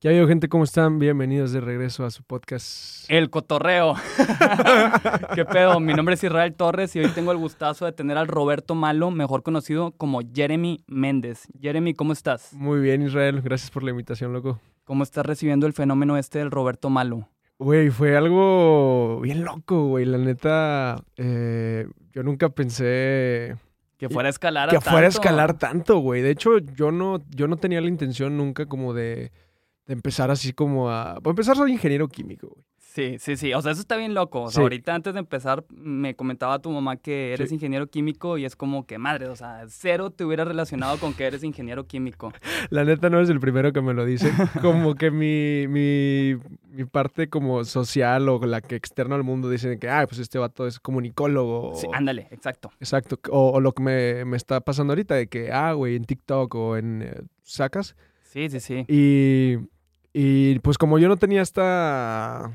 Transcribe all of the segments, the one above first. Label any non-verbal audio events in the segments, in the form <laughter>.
¿Qué ha habido, gente? ¿Cómo están? Bienvenidos de regreso a su podcast. El cotorreo. <laughs> ¿Qué pedo? Mi nombre es Israel Torres y hoy tengo el gustazo de tener al Roberto Malo, mejor conocido como Jeremy Méndez. Jeremy, ¿cómo estás? Muy bien, Israel. Gracias por la invitación, loco. ¿Cómo estás recibiendo el fenómeno este del Roberto Malo? Güey, fue algo bien loco, güey. La neta, eh, yo nunca pensé que fuera a escalar que a fuera a escalar tanto, güey. De hecho, yo no, yo no tenía la intención nunca como de, de empezar así como a... Para empezar, soy ingeniero químico, güey. Sí, sí, sí. O sea, eso está bien loco. O sea, Sí. ahorita antes de empezar me comentaba tu mamá que eres Sí. ingeniero químico y es como que, madre, o sea, cero te hubiera relacionado con que eres ingeniero químico. <laughs> La neta no eres el primero que me lo dice. Como que mi, mi, mi parte como social o la que externa al mundo dicen que, ah, pues este vato es comunicólogo. Sí, ándale, exacto. Exacto. O, o lo que me, me está pasando ahorita de que, ah, güey, en TikTok o en... eh, sacas. Sí, sí, sí. Y, y pues como yo no tenía esta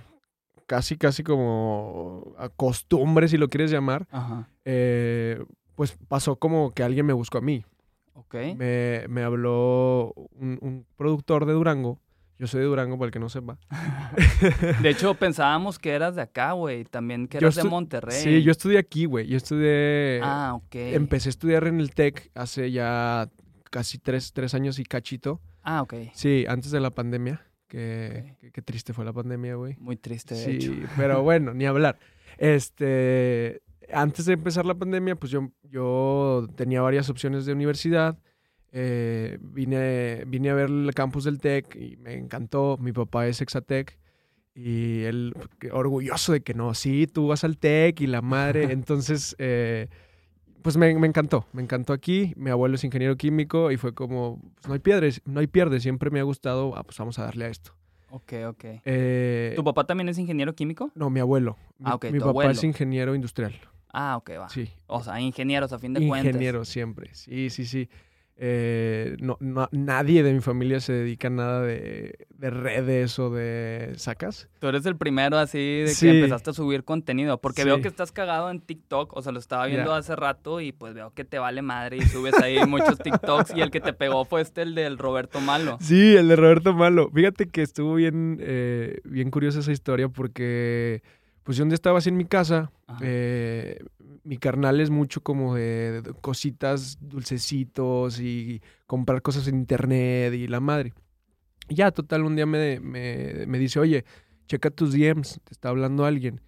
casi, casi como costumbre, si lo quieres llamar, Ajá. eh, pues pasó como que alguien me buscó a mí. Ok. Me, me habló un, un productor de Durango. Yo soy de Durango, para el que no sepa. <laughs> De hecho, <laughs> pensábamos que eras de acá, güey. También que eras de Monterrey. Sí, yo estudié aquí, güey. Yo estudié... Ah, ok. Empecé a estudiar en el TEC hace ya casi tres, tres años y cachito. Ah, ok. Sí, antes de la pandemia. Que, Ok. que- qué triste fue la pandemia, güey. Muy triste, de Sí, hecho. pero <laughs> bueno, ni hablar. Este, antes de empezar la pandemia, pues yo, yo tenía varias opciones de universidad. Eh, vine, vine a ver el campus del TEC y me encantó. Mi papá es Exatec y él orgulloso de que no, sí, tú vas al TEC y la madre. <laughs> Entonces, eh, pues me, me encantó, me encantó aquí. Mi abuelo es ingeniero químico y fue como, pues no hay pierde, no hay pierde. Siempre me ha gustado, ah, pues vamos a darle a esto. Ok, ok. Eh, ¿Tu papá también es ingeniero químico? no, mi abuelo. Mi, Ah, ok, mi tu papá abuelo. es ingeniero industrial. Ah, ok, va. Sí. O sea, ingenieros a fin de cuentas. Ingeniero siempre. Sí, sí, sí. Eh, no, no- nadie de mi familia se dedica a nada de, de redes o de sacas. Tú eres el primero así de que Sí. empezaste a subir contenido. Porque veo que estás cagado en TikTok. O sea, lo estaba viendo hace rato y pues veo que te vale madre y subes ahí muchos TikToks. Y el que te pegó fue este, el del Roberto Malo. Sí, el de Roberto Malo. Fíjate que estuvo bien, eh, bien curiosa esa historia porque, pues yo un día estaba así en mi casa. Eh, mi carnal es mucho como de, de cositas, dulcecitos y comprar cosas en internet y la madre. Y ya, total, un día me, me, me dice, oye, checa tus DMs, te está hablando alguien.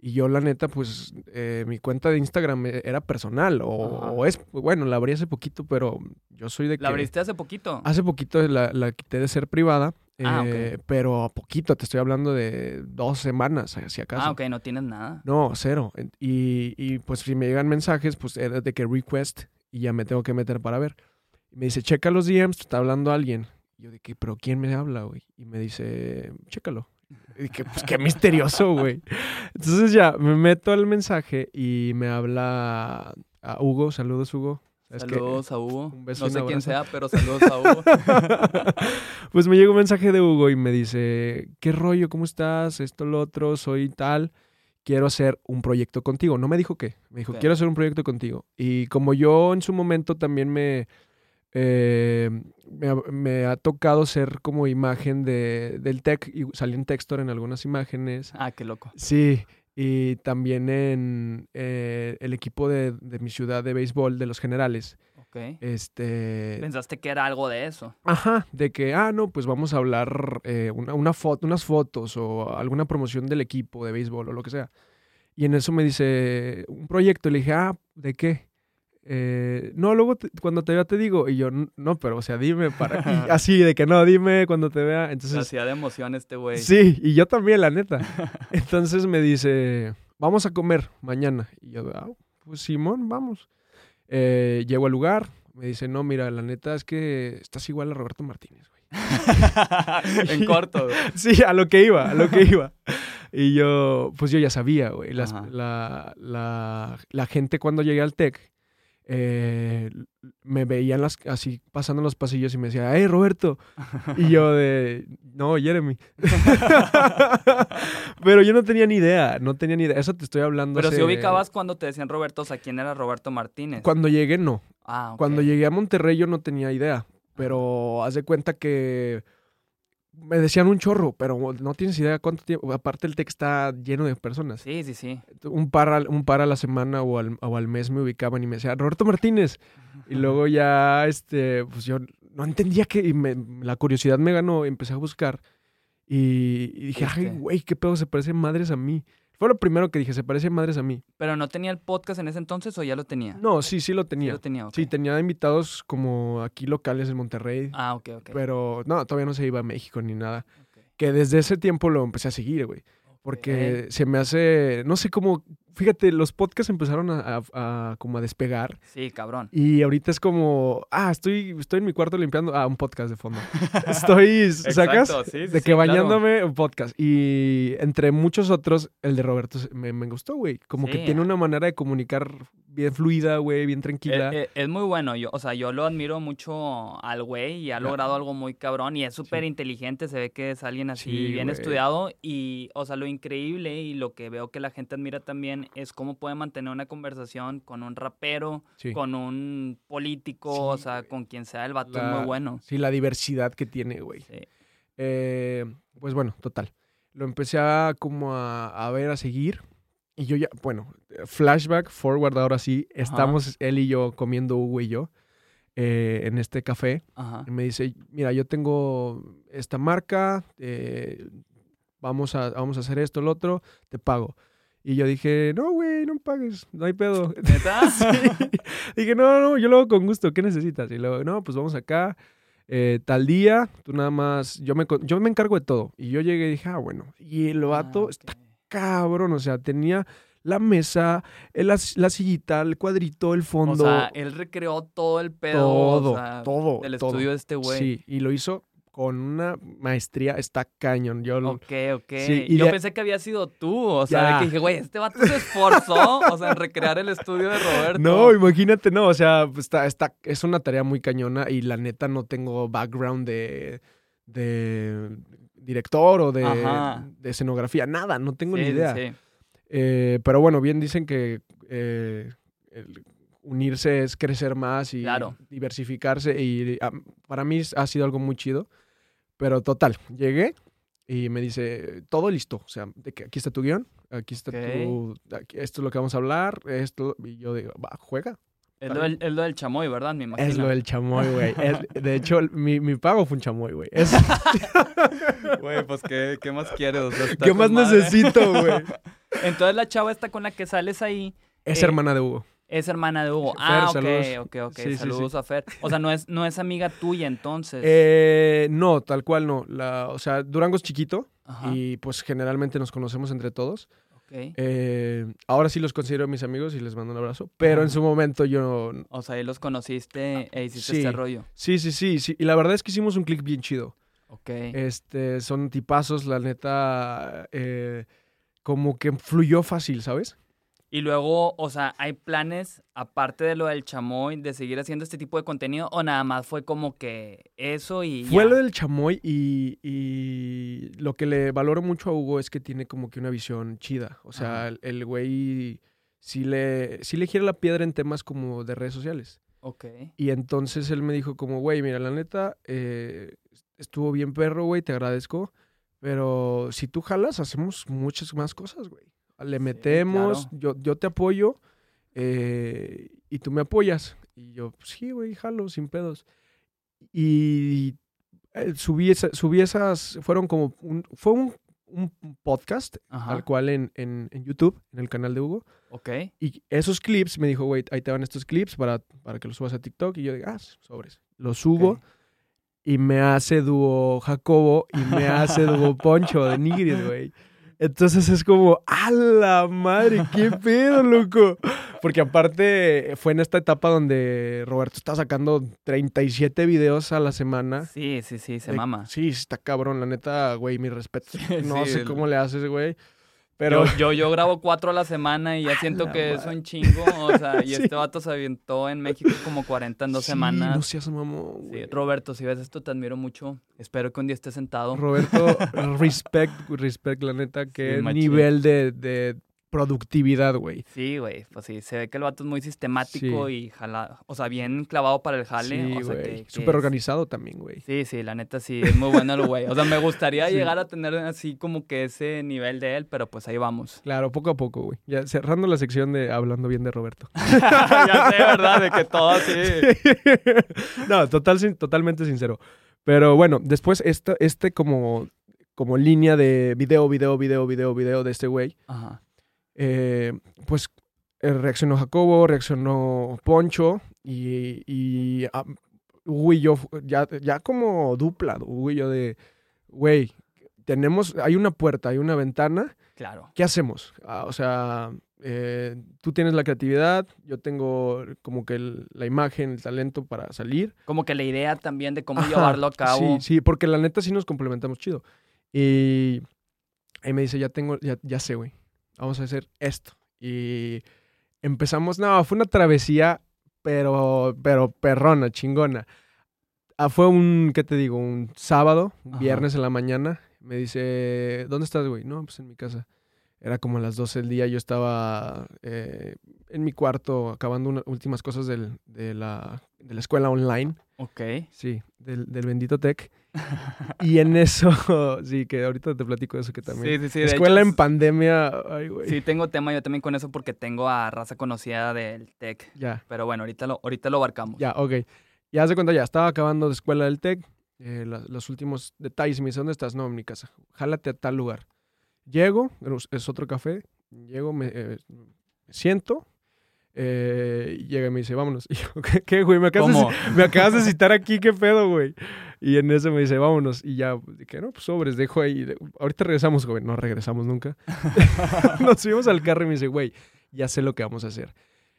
Y yo, la neta, pues, eh, mi cuenta de Instagram eh, era personal, o, es, bueno, la abrí hace poquito, pero yo soy de que... ¿La abriste hace poquito? Hace poquito la, la quité de ser privada, Ah, eh, pero a poquito, te estoy hablando de dos semanas, si acaso. Ah, ok, no tienes nada. No, cero. Y, y, pues si me llegan mensajes, pues era de que request y ya me tengo que meter para ver. Y me dice, checa los DMs, te está hablando alguien. Y yo de que, pero ¿quién me habla, güey? Y me dice, chécalo. Y dije, pues qué misterioso, güey. <laughs> Entonces ya, me meto al mensaje y me habla a Hugo. Saludos, Hugo. Saludos a Hugo. un beso no sé quién sea, pero saludos a Hugo. <laughs> pues me llega un mensaje de Hugo y me dice, ¿qué rollo? ¿Cómo estás? Esto, lo otro, soy tal. Quiero hacer un proyecto contigo. No me dijo qué. Me dijo, quiero hacer un proyecto contigo. Y como yo en su momento también me, eh, me, ha, me ha tocado ser como imagen de, del tech y salí en Textor en algunas imágenes. ah, qué loco. Sí, y también en eh, el equipo de, de mi ciudad de béisbol de los generales. Ok. Este, Pensaste que era algo de eso. Ajá, de que, ah, no, pues vamos a hablar eh, una, una foto, unas fotos o alguna promoción del equipo de béisbol o lo que sea. Y en eso me dice un proyecto. Y le dije, ah, ¿de qué? Eh, no, luego te- cuando te vea te digo. Y yo, "N- no, pero o sea, dime para. y <laughs> así, de que no, dime cuando te vea. Entonces, de emoción este güey. sí, y yo también, la neta. <laughs> Entonces me dice, vamos a comer mañana. Y yo, ah, pues Simón, vamos. Eh, llego al lugar. Me dice, no, mira, la neta es que estás igual a Roberto Martínez, güey. <laughs> en corto. güey. Sí, a lo que iba, a lo que iba. Y yo, pues yo ya sabía, güey. Las-. La, la, la gente cuando llegué al TEC eh, me veían las, así pasando en los pasillos y me decía, ¡Hey, Roberto! <laughs> Y yo de, no, Jeremy. <laughs> Pero yo no tenía ni idea, no tenía ni idea. Eso te estoy hablando Pero si ubicabas cuando te decían Roberto, o sea, ¿quién era Roberto Martínez? Cuando llegué, no. Ah. Cuando llegué a Monterrey yo no tenía idea. Pero haz de cuenta que me decían un chorro, pero no tienes idea cuánto tiempo. Aparte, el TEC está lleno de personas. Sí, sí, sí. Un par, al- un par a la semana o al, o al mes me ubicaban y me decían, Roberto Martínez. Y luego ya, este, pues yo no entendía que y me- la curiosidad me ganó, empecé a buscar y, y dije, ay, güey, qué pedo, se parecen madres a mí. Fue lo primero que dije, se parecen madres a mí. Pero no tenía el podcast en ese entonces o ya lo tenía. No, sí, sí lo Sí tenía. lo tenía, ok. Sí, tenía invitados como aquí locales en Monterrey, Ah, ok, ok. pero no, todavía no se iba a México ni nada. Que desde ese tiempo lo empecé a seguir, güey. Porque se me hace, no sé cómo, fíjate, los podcasts empezaron a, a- a como a despegar Sí, cabrón. y ahorita es como, ah, estoy, estoy en mi cuarto limpiando, ah, un podcast de fondo. <laughs> Estoy, ¿sacas? Exacto, sí, sí, de sí, que claro. bañándome, un podcast. Y entre muchos otros, el de Roberto me, me gustó, güey. Como que tiene una manera de comunicar bien fluida, güey, bien tranquila. Eh, eh, es muy bueno, yo, o sea, yo lo admiro mucho al güey y ha logrado algo muy cabrón y es súper inteligente, se ve que es alguien así Sí, bien güey. estudiado y, o sea, lo increíble y lo que veo que la gente admira también es cómo puede mantener una conversación con un rapero, sí. con un político, Sí, o sea, güey. con quien sea, el vato La- muy bueno. Sí, la diversidad que tiene, güey. Sí. Eh, pues bueno, total. Lo empecé a como a, a ver, a seguir. Y yo ya, bueno, flashback, forward, ahora sí. Estamos él y yo comiendo, Hugo y yo, eh, en este café. Ajá. Y me dice, mira, yo tengo esta marca, eh, vamos, a, vamos a hacer esto, lo otro, te pago. Y yo dije, no, güey, no me pagues, no hay pedo. <laughs> ¿Neta? <laughs> Sí. Dije, no, no, yo lo hago con gusto, ¿qué necesitas? Y luego, no, pues vamos acá, eh, tal día, tú nada más, yo me, yo me encargo de todo. Y yo llegué y dije, ah, bueno. Y el vato Ah, está ok. cabrón, o sea, tenía la mesa, el- la, la sillita, el cuadrito, el O fondo, sea, él recreó todo el pedo todo, o sea, todo, todo. estudio de este güey. Sí, y lo hizo con una maestría, está cañón. Yo Ok, ok. Sí, y Yo pensé que había sido tú. O sea, Ya. que dije, güey, este vato se esforzó, o sea, en recrear el estudio de Roberto. No, imagínate, no, o sea, pues, está, está, es una tarea muy cañona y la neta no tengo background de, de director o de, de escenografía, nada, no tengo Sí, ni idea. sí. Eh, pero bueno, bien dicen que eh, el unirse es crecer más y Claro. diversificarse y para mí ha sido algo muy chido. Pero total, llegué y me dice, todo listo, o sea, de que aquí está tu guion, aquí está tu, aquí- esto es lo que vamos a hablar, esto, y yo digo, va, juega. Es lo, del, es lo del chamoy, ¿verdad? Me imagino. Es lo del chamoy, güey. De hecho, mi, mi pago fue un chamoy, güey. Es- <laughs> Güey, pues, ¿qué, qué más quieres? O sea, está ¿Qué más madre. necesito, güey? <laughs> Entonces, la chava esta con la que sales ahí Es Eh, hermana de Hugo. Es hermana de Hugo. Fer, ah, ok, saludos. ok, ok. Sí, sí, sí. saludos a Fer. O sea, no es, no es amiga tuya, entonces. Eh, no, tal cual no. La, o sea, Durango es chiquito Ajá, y pues generalmente nos conocemos entre todos. ok. Eh, ahora sí los considero mis amigos y les mando un abrazo. Pero en su momento yo... O sea, ahí los conociste e hiciste este rollo. Sí, sí, sí, sí. Y la verdad es que hicimos un click bien chido. Ok. Este, son tipazos, la neta, eh, como que fluyó fácil, ¿sabes? Y luego, o sea, ¿hay planes, aparte de lo del chamoy, de seguir haciendo este tipo de contenido? ¿O nada más fue como que eso y Fue ya? lo del chamoy y, y lo que le valoro mucho a Hugo es que tiene como que una visión chida. O sea, el güey sí le, sí le gira la piedra en temas como de redes sociales. Ok. Y entonces él me dijo como, güey, mira, la neta, eh, estuvo bien perro, güey, te agradezco. Pero si tú jalas, hacemos muchas más cosas, güey. Le metemos, claro. yo, yo te apoyo eh, y tú me apoyas. Y yo, pues, sí, güey, jalo, sin pedos. Y eh, subí, esa- subí esas, fueron como, un, fue un, un podcast, Ajá. tal cual en, en, en YouTube, en el canal de Hugo. Ok. Y esos clips, me dijo, güey, ahí te van estos clips para, para que los subas a TikTok. Y yo digo, ah, sobres. Los subo y me hace dúo Jacobo y me hace dúo Poncho de Nigris, güey. Entonces es como, ¡a la madre! ¡Qué pedo, loco! Porque aparte fue en esta etapa donde Roberto está sacando 37 videos a la semana. Sí, sí, sí, se De- mama. Sí, está cabrón, la neta, güey, mi respeto. <laughs> No Sí, sé el- cómo le haces, güey. Pero Yo, yo, yo grabo cuatro a la semana y ya siento la que es madre. un chingo. O sea, <laughs> y Sí. este vato se avientó en México como 40 en dos Sí, semanas. No seas mamón, Sí. Roberto, si ves esto, te admiro mucho. Espero que un día estés sentado. Roberto, <laughs> respect, respect, la neta, Sí, qué nivel de, de productividad, güey. Sí, güey, pues sí, se ve que el vato es muy sistemático Sí. y jala, o sea, bien clavado para el jale. Sí, o sea, güey. que, que Súper es- organizado también, güey. Sí, sí, la neta sí, es muy bueno el güey. O sea, me gustaría Sí. llegar a tener así como que ese nivel de él, pero pues ahí vamos. Claro, poco a poco, güey. Ya cerrando la sección de hablando bien de Roberto. <laughs> ya sé, ¿verdad? De que todo así. <laughs> no, total, sin- totalmente sincero. Pero bueno, después esta, este como, como línea de video, video, video, video, video de este güey, Ajá. Eh, pues eh, reaccionó Jacobo, reaccionó Poncho y, y ah, Hugo y yo, ya, ya como dupla, Hugo y yo de, güey, tenemos, hay una puerta, hay una ventana, Claro. ¿qué hacemos? Ah, o sea, eh, tú tienes la creatividad, yo tengo como que el- la imagen, el talento para salir. Como que la idea también de cómo Ajá, llevarlo a cabo. Sí, sí, porque la neta sí nos complementamos chido. Y ahí me dice, ya tengo, ya, ya sé, güey, vamos a hacer esto. Y empezamos, no, fue una travesía, pero, pero perrona, chingona. Ah, fue un, ¿qué te digo? Un sábado, un viernes en la mañana. Me dice, ¿dónde estás, güey? No, pues en mi casa. Era como a las 12 del día, yo estaba eh, en mi cuarto acabando unas últimas cosas del- de, la, de la escuela online. Ok. Sí, del, del bendito tech. y en eso, <laughs> sí, que ahorita te platico de eso que también. Sí, sí, sí. Escuela hecho, en pandemia, ay, güey. Sí, tengo tema yo también con eso porque tengo a raza conocida del tech. Ya, Pero bueno, ahorita lo, ahorita lo abarcamos. ya, ok. Ya de cuenta, ya estaba acabando de escuela del tech. eh, la- los últimos detalles. Me dice, ¿dónde estás? No, en mi casa. Jálate a tal lugar. Llego, es- otro café. Llego, me, eh, me siento. eh, y llega y me dice, vámonos. <laughs> Y yo, ¿qué, qué, güey? Me acabas, de, me acabas de citar aquí, ¿qué pedo, güey? Y en eso me dice, vámonos. Y ya, pues, dije, no, pues sobres, dejo ahí. Ahorita regresamos, joven. No regresamos nunca. <laughs> <laughs> Nos subimos al carro y me dice, güey, ya sé lo que vamos a hacer.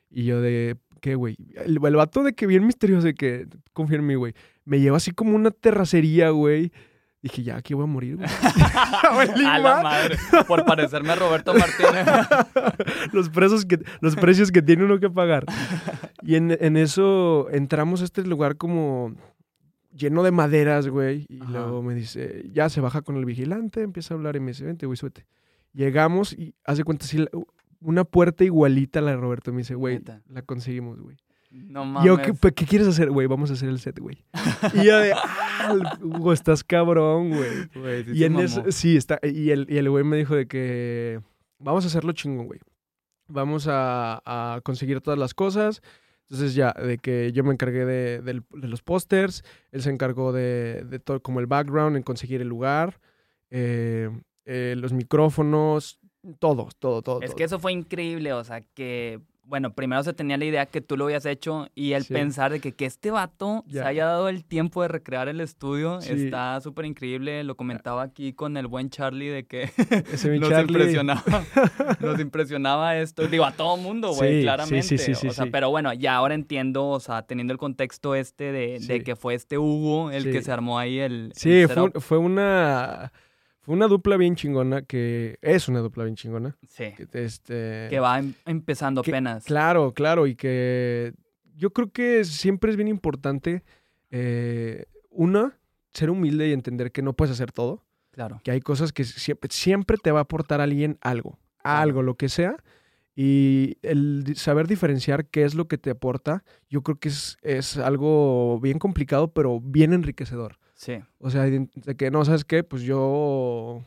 Y yo de, ¿qué, güey? El, el vato de que bien misterioso, de que confía en mí, güey. Me lleva así como una terracería, güey. Dije, ya, aquí voy a morir, güey. <laughs> <laughs> A la madre. Por parecerme a Roberto Martínez. <laughs> los, presos que, los precios que tiene uno que pagar. Y en, en eso entramos a este lugar como lleno de maderas, güey. Y Ajá. luego me dice, ya se baja con el vigilante, empieza a hablar y me dice, vente, güey, súbete. Llegamos y hace cuenta la- una puerta igualita a la de Roberto. Me dice, güey, la conseguimos, güey. No mames. yo, ¿qué, pues, ¿qué quieres hacer, güey? Vamos a hacer el set, güey. Y yo de, ah, Hugo, estás cabrón, güey. Sí Y se en mamó. eso, sí, está. Y el, y el güey me dijo de que vamos a hacerlo chingón, güey. Vamos a, a conseguir todas las cosas. Entonces ya, de que yo me encargué de, del- de los pósters, él se encargó de, de todo como el background, en conseguir el lugar, eh, eh, los micrófonos, todo, todo, todo. Es todo. que eso fue increíble, o sea, que, bueno, primero se tenía la idea que tú lo habías hecho y el Sí. pensar de que, que este vato se Ya. haya dado el tiempo de recrear el estudio Sí. está súper increíble. Lo comentaba aquí con el buen Charlie de que <laughs> nos Charlie. impresionaba, <laughs> nos impresionaba esto. Digo, a todo mundo, güey, Sí, claramente. sí, sí, sí, o sea, sí. pero bueno, ya ahora entiendo, o sea, teniendo el contexto este de, de que fue este Hugo el que se armó ahí el. Sí, el fue, fue una... Fue una dupla bien chingona que es una dupla bien chingona. Sí. que, Este, Que va em- empezando que- apenas. Claro, claro, y que yo creo que siempre es bien importante, eh, una, ser humilde y entender que no puedes hacer todo, Claro. que hay cosas que siempre, siempre te va a aportar alguien algo, algo, lo que sea, y el saber diferenciar qué es lo que te aporta, yo creo que es, es algo bien complicado, pero bien enriquecedor. Sí. O sea, de que no, ¿sabes qué? Pues yo.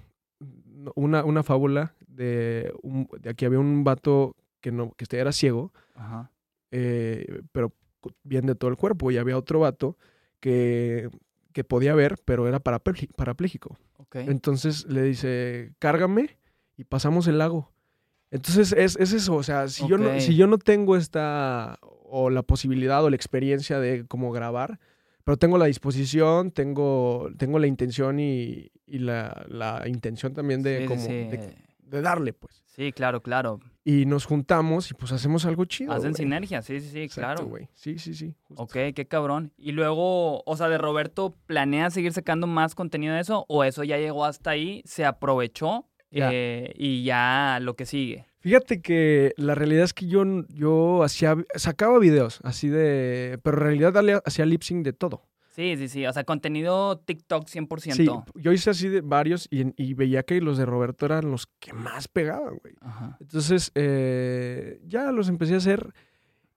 Una, una fábula de, un, de aquí había un vato que no que este era ciego, Ajá. eh, pero bien de todo el cuerpo. Y había otro vato que, que podía ver, pero era parapléji- parapléjico. Ok. Entonces le dice, cárgame y pasamos el lago. Entonces es, es eso, o sea, si, yo no, si yo no tengo esta, o la posibilidad o la experiencia de cómo grabar, pero tengo la disposición, tengo, tengo la intención y, y la, la intención también de, Sí, como, sí. de, de darle, pues. Sí, claro, claro. Y nos juntamos y pues hacemos algo chido. Hacen güey. sinergia, sí, sí, sí, Exacto, claro. güey. Sí, sí, sí. justo. Ok, qué cabrón. Y luego, o sea, de Roberto, ¿planea seguir sacando más contenido de eso? ¿O eso ya llegó hasta ahí, se aprovechó Ya. eh, y ya lo que sigue? Fíjate que la realidad es que yo, yo hacía, sacaba videos así de, pero en realidad hacía lip sync de todo. Sí, sí, sí. O sea, contenido TikTok 100%. Sí, yo hice así de varios y, y veía que los de Roberto eran los que más pegaban, güey. Ajá. Entonces, eh, ya los empecé a hacer.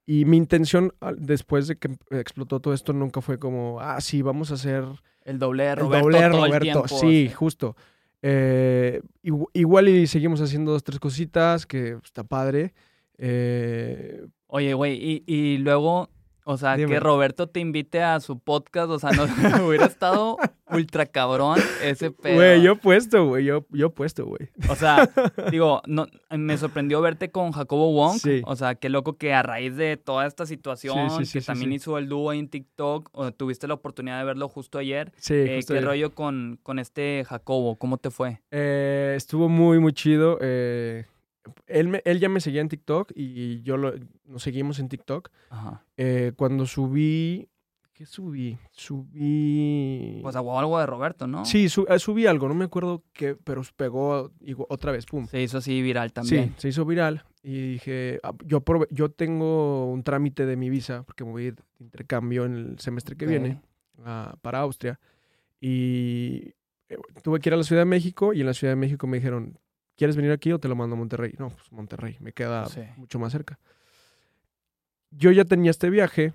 Y mi intención, después de que explotó todo esto, nunca fue como, ah, sí, vamos a hacer El doble de el Roberto doble de todo el Roberto. tiempo, sí, justo. Eh, igu- igual y seguimos haciendo dos, tres cositas, que está padre. Eh, Oye, güey, y luego, o sea, Dime. que Roberto te invite a su podcast, o sea, no <laughs> hubiera estado ultra cabrón ese pedo. Güey, yo puesto, güey, yo, yo puesto, güey. O sea, <laughs> digo, no, me sorprendió verte con Jacobo Wong. Sí. O sea, qué loco que a raíz de toda esta situación, Sí, sí, sí, que también hizo el dúo en TikTok, o tuviste la oportunidad de verlo justo ayer. Sí, Eh, justo ¿Qué rollo con, con este Jacobo? ¿Cómo te fue? Eh, estuvo muy, muy chido. eh, él, me- él ya me seguía en TikTok y yo lo, nos seguimos en TikTok. Ajá. Eh, cuando subí... ¿Qué subí? Subí... Pues algo de Roberto, ¿no? Sí, su- eh, subí algo, no me acuerdo qué, pero pegó igual- otra vez, pum. Se hizo así viral también. Sí, se hizo viral y dije, ah, yo, prove- yo tengo un trámite de mi visa porque me voy a ir de intercambio en el semestre que viene ah, para Austria y eh, tuve que ir a la Ciudad de México y en la Ciudad de México me dijeron, ¿quieres venir aquí o te lo mando a Monterrey? No, pues Monterrey, me queda Sí. mucho más cerca. Yo ya tenía este viaje,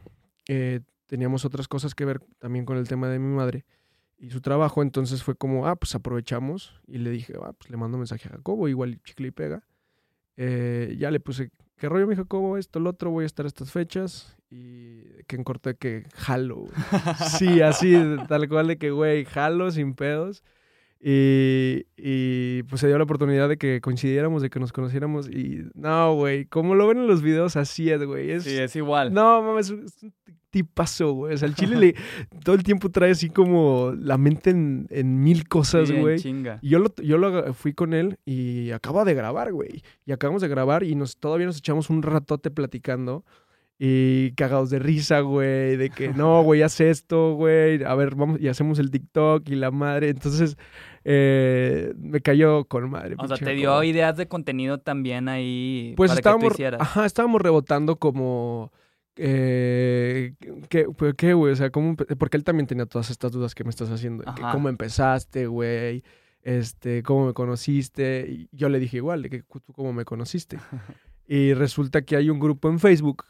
eh, teníamos otras cosas que ver también con el tema de mi madre y su trabajo, entonces fue como, ah, pues aprovechamos y le dije, ah, pues le mando mensaje a Jacobo, igual chicle y pega. Eh, ya le puse, ¿qué rollo mi Jacobo? Esto, lo otro, voy a estar estas fechas y que en corto de que jalo. güey. Sí, así, tal cual de que, güey, jalo sin pedos. Y, y, pues se dio la oportunidad de que coincidiéramos, de que nos conociéramos. Y no, güey, como lo ven en los videos, así es, güey. Es, Sí, es igual. no, mames, es un tipazo, güey. O sea, el chile le, <laughs> todo el tiempo trae así como la mente en, en mil cosas, Sí, güey. chinga. Y yo lo, yo lo fui con él y acaba de grabar, güey. Y acabamos de grabar y nos todavía nos echamos un ratote platicando. Y cagados de risa, güey. De que no, güey, haz esto, güey. A ver, vamos y hacemos el TikTok y la madre. Entonces, eh, me cayó con madre. O sea, te dio ideas de contenido también ahí Pues para estábamos, que tú hicieras. ajá, estábamos rebotando como, eh, ¿qué, pues, ¿qué, güey? O sea, ¿cómo porque él también tenía todas estas dudas que me estás haciendo. que. ¿Cómo empezaste, güey? Este, ¿cómo me conociste? Y yo le dije igual, de que tú cómo me conociste. <laughs> y resulta que hay un grupo en Facebook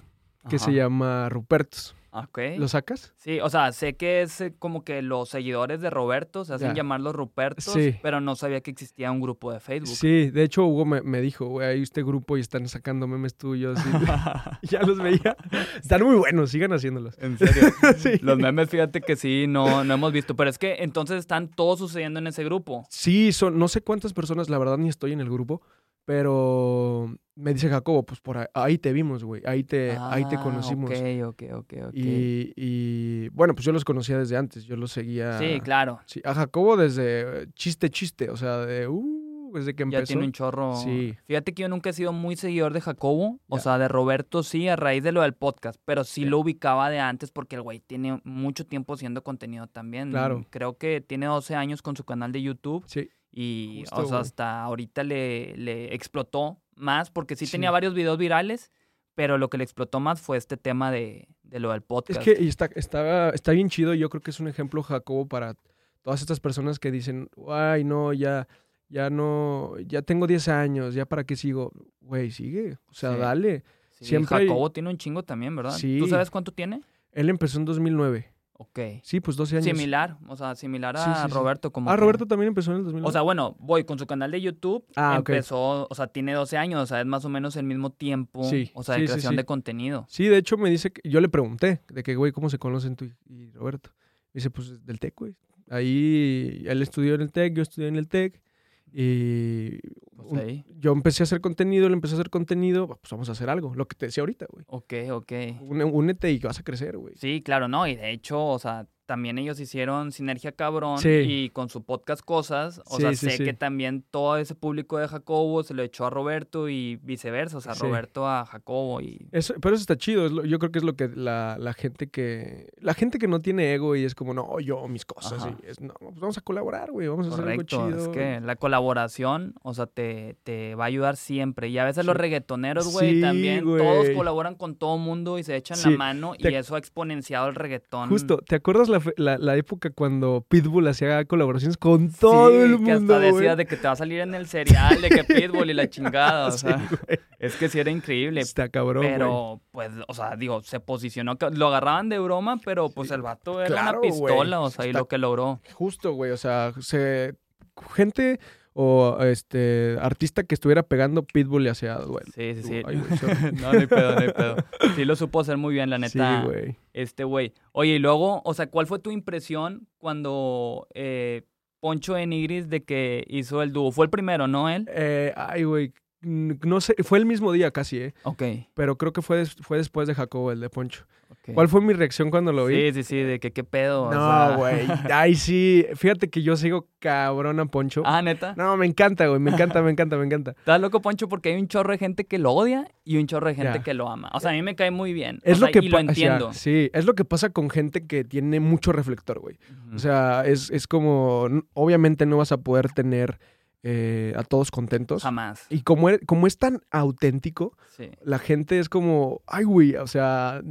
que se llama Rupertos. Ok. ¿Lo sacas? Sí, o sea, sé que es eh, como que los seguidores de Roberto se hacen Ya. llamar los Rupertos, Sí. pero no sabía que existía un grupo de Facebook. Sí, de hecho Hugo me, me dijo, güey, hay este grupo y están sacando memes tuyos. y <laughs> <laughs> ya los veía. Están muy buenos, sigan haciéndolos. en serio. <laughs> Sí. Los memes, fíjate que sí, no, no hemos visto. Pero es que entonces están todos sucediendo en ese grupo. Sí, son, no sé cuántas personas, la verdad ni estoy en el grupo, pero me dice Jacobo, pues por ahí, ahí te vimos, güey, ahí te, ahí te Ah, conocimos. Ok, ok, ok, ok. Y, y, bueno, pues yo los conocía desde antes, yo los seguía. Sí, claro. Sí, a Jacobo desde chiste, chiste, o sea, de, uh, desde que empezó. Ya tiene un chorro. Sí. Fíjate que yo nunca he sido muy seguidor de Jacobo. O sea, de Roberto sí, a raíz de lo del podcast. Pero sí lo ubicaba de antes porque el güey tiene mucho tiempo haciendo contenido también. Claro. Creo que tiene 12 años con su canal de YouTube. Sí, Y, Justo, o sea, hasta ahorita le, le explotó más porque sí, Sí. tenía varios videos virales. Pero lo que le explotó más fue este tema de, de lo del es podcast. que y está, está, está bien chido, yo creo que es un ejemplo Jacobo para todas estas personas que dicen, ay, no, ya, ya no, ya tengo 10 años, ya para qué sigo. Güey, sigue, o sea, Sí. dale. Sí, siempre Jacobo tiene un chingo también, ¿verdad? Sí. ¿Tú sabes cuánto tiene? Él empezó en 2009. Ok. Sí, pues 12 años. Similar, o sea, similar a Sí, sí, sí. Roberto. Como Ah, que- Roberto también empezó en el 2009. O sea, bueno, voy con su canal de YouTube. Ah, empezó, o sea, tiene 12 años, o sea, es más o menos el mismo tiempo. Sí, O sea, de creación de contenido. Sí, de hecho me dice que yo le pregunté de que, güey, ¿cómo se conocen tú y, y Roberto? dice, pues del TEC, güey. Ahí él estudió en el TEC, yo estudié en el TEC. Y Pues un- yo empecé a hacer contenido, él empezó a hacer contenido, pues vamos a hacer algo, lo que te decía ahorita, güey. Ok, ok. Únete y vas a crecer, güey. Sí, claro, no. Y de hecho, o sea, también ellos hicieron Sinergia Cabrón Sí. y con su podcast Cosas. O Sí, sea, sí, sé que también todo ese público de Jacobo se lo echó a Roberto y viceversa. O sea. Roberto a Jacobo y... Eso, pero eso está chido, es lo- yo creo que es lo que la, la gente que la gente que no tiene ego y es como, no, yo, mis cosas, y es, no, pues vamos a colaborar, güey, vamos a hacer algo Correcto, chido. es que la colaboración, o sea, te, te, va a ayudar siempre. Y a veces los reggaetoneros, güey, también todos colaboran con todo mundo y se echan la mano y eso ha exponenciado el reggaetón. Justo, ¿te acuerdas la, la, la época cuando Pitbull hacía colaboraciones con todo Sí, el que mundo, hasta decía güey? de que te va a salir en el cereal, de que Pitbull y la <laughs> chingada, o sea, es que sí era increíble. Está cabrón, güey. Pero, pues, o sea, digo, se posicionó, que lo agarraban de broma, pero pues el vato era Claro, una güey. pistola, o sea, y lo que logró. Justo, güey, o sea, se... gente o este artista que estuviera pegando Pitbull le hacía duelo. Sí, sí, sí. Ay, <laughs> no, no hay pedo, no hay pedo. <laughs> Sí lo supo hacer muy bien, la neta. Sí, güey. Este güey. Oye, y luego, o sea, ¿cuál fue tu impresión cuando eh, Poncho de Nigris de que hizo el dúo? Fue el primero, ¿no él? Eh, ay, güey, no sé, fue el mismo día casi, ¿eh? Ok. Pero creo que fue, des- fue después de Jacobo, el de Poncho. ¿Cuál fue mi reacción cuando lo vi? Sí, sí, sí, de que qué pedo. o sea. No, güey. <laughs> Ay, sí. Fíjate que yo sigo cabrón a Poncho. Ah, neta. No, me encanta, güey. Me encanta, me encanta, me encanta. Estás loco, Poncho, porque hay un chorro de gente que lo odia y un chorro de gente Ya. que lo ama. O sea, a mí me cae muy bien. Es O lo sea, que y lo pa- o sea, entiendo. sí, es lo que pasa con gente que tiene mucho reflector, güey. O sea, es, es como. Obviamente no vas a poder tener eh, a todos contentos. Jamás. Y como, er- como es tan auténtico, Sí. la gente es como. Ay, güey. O sea.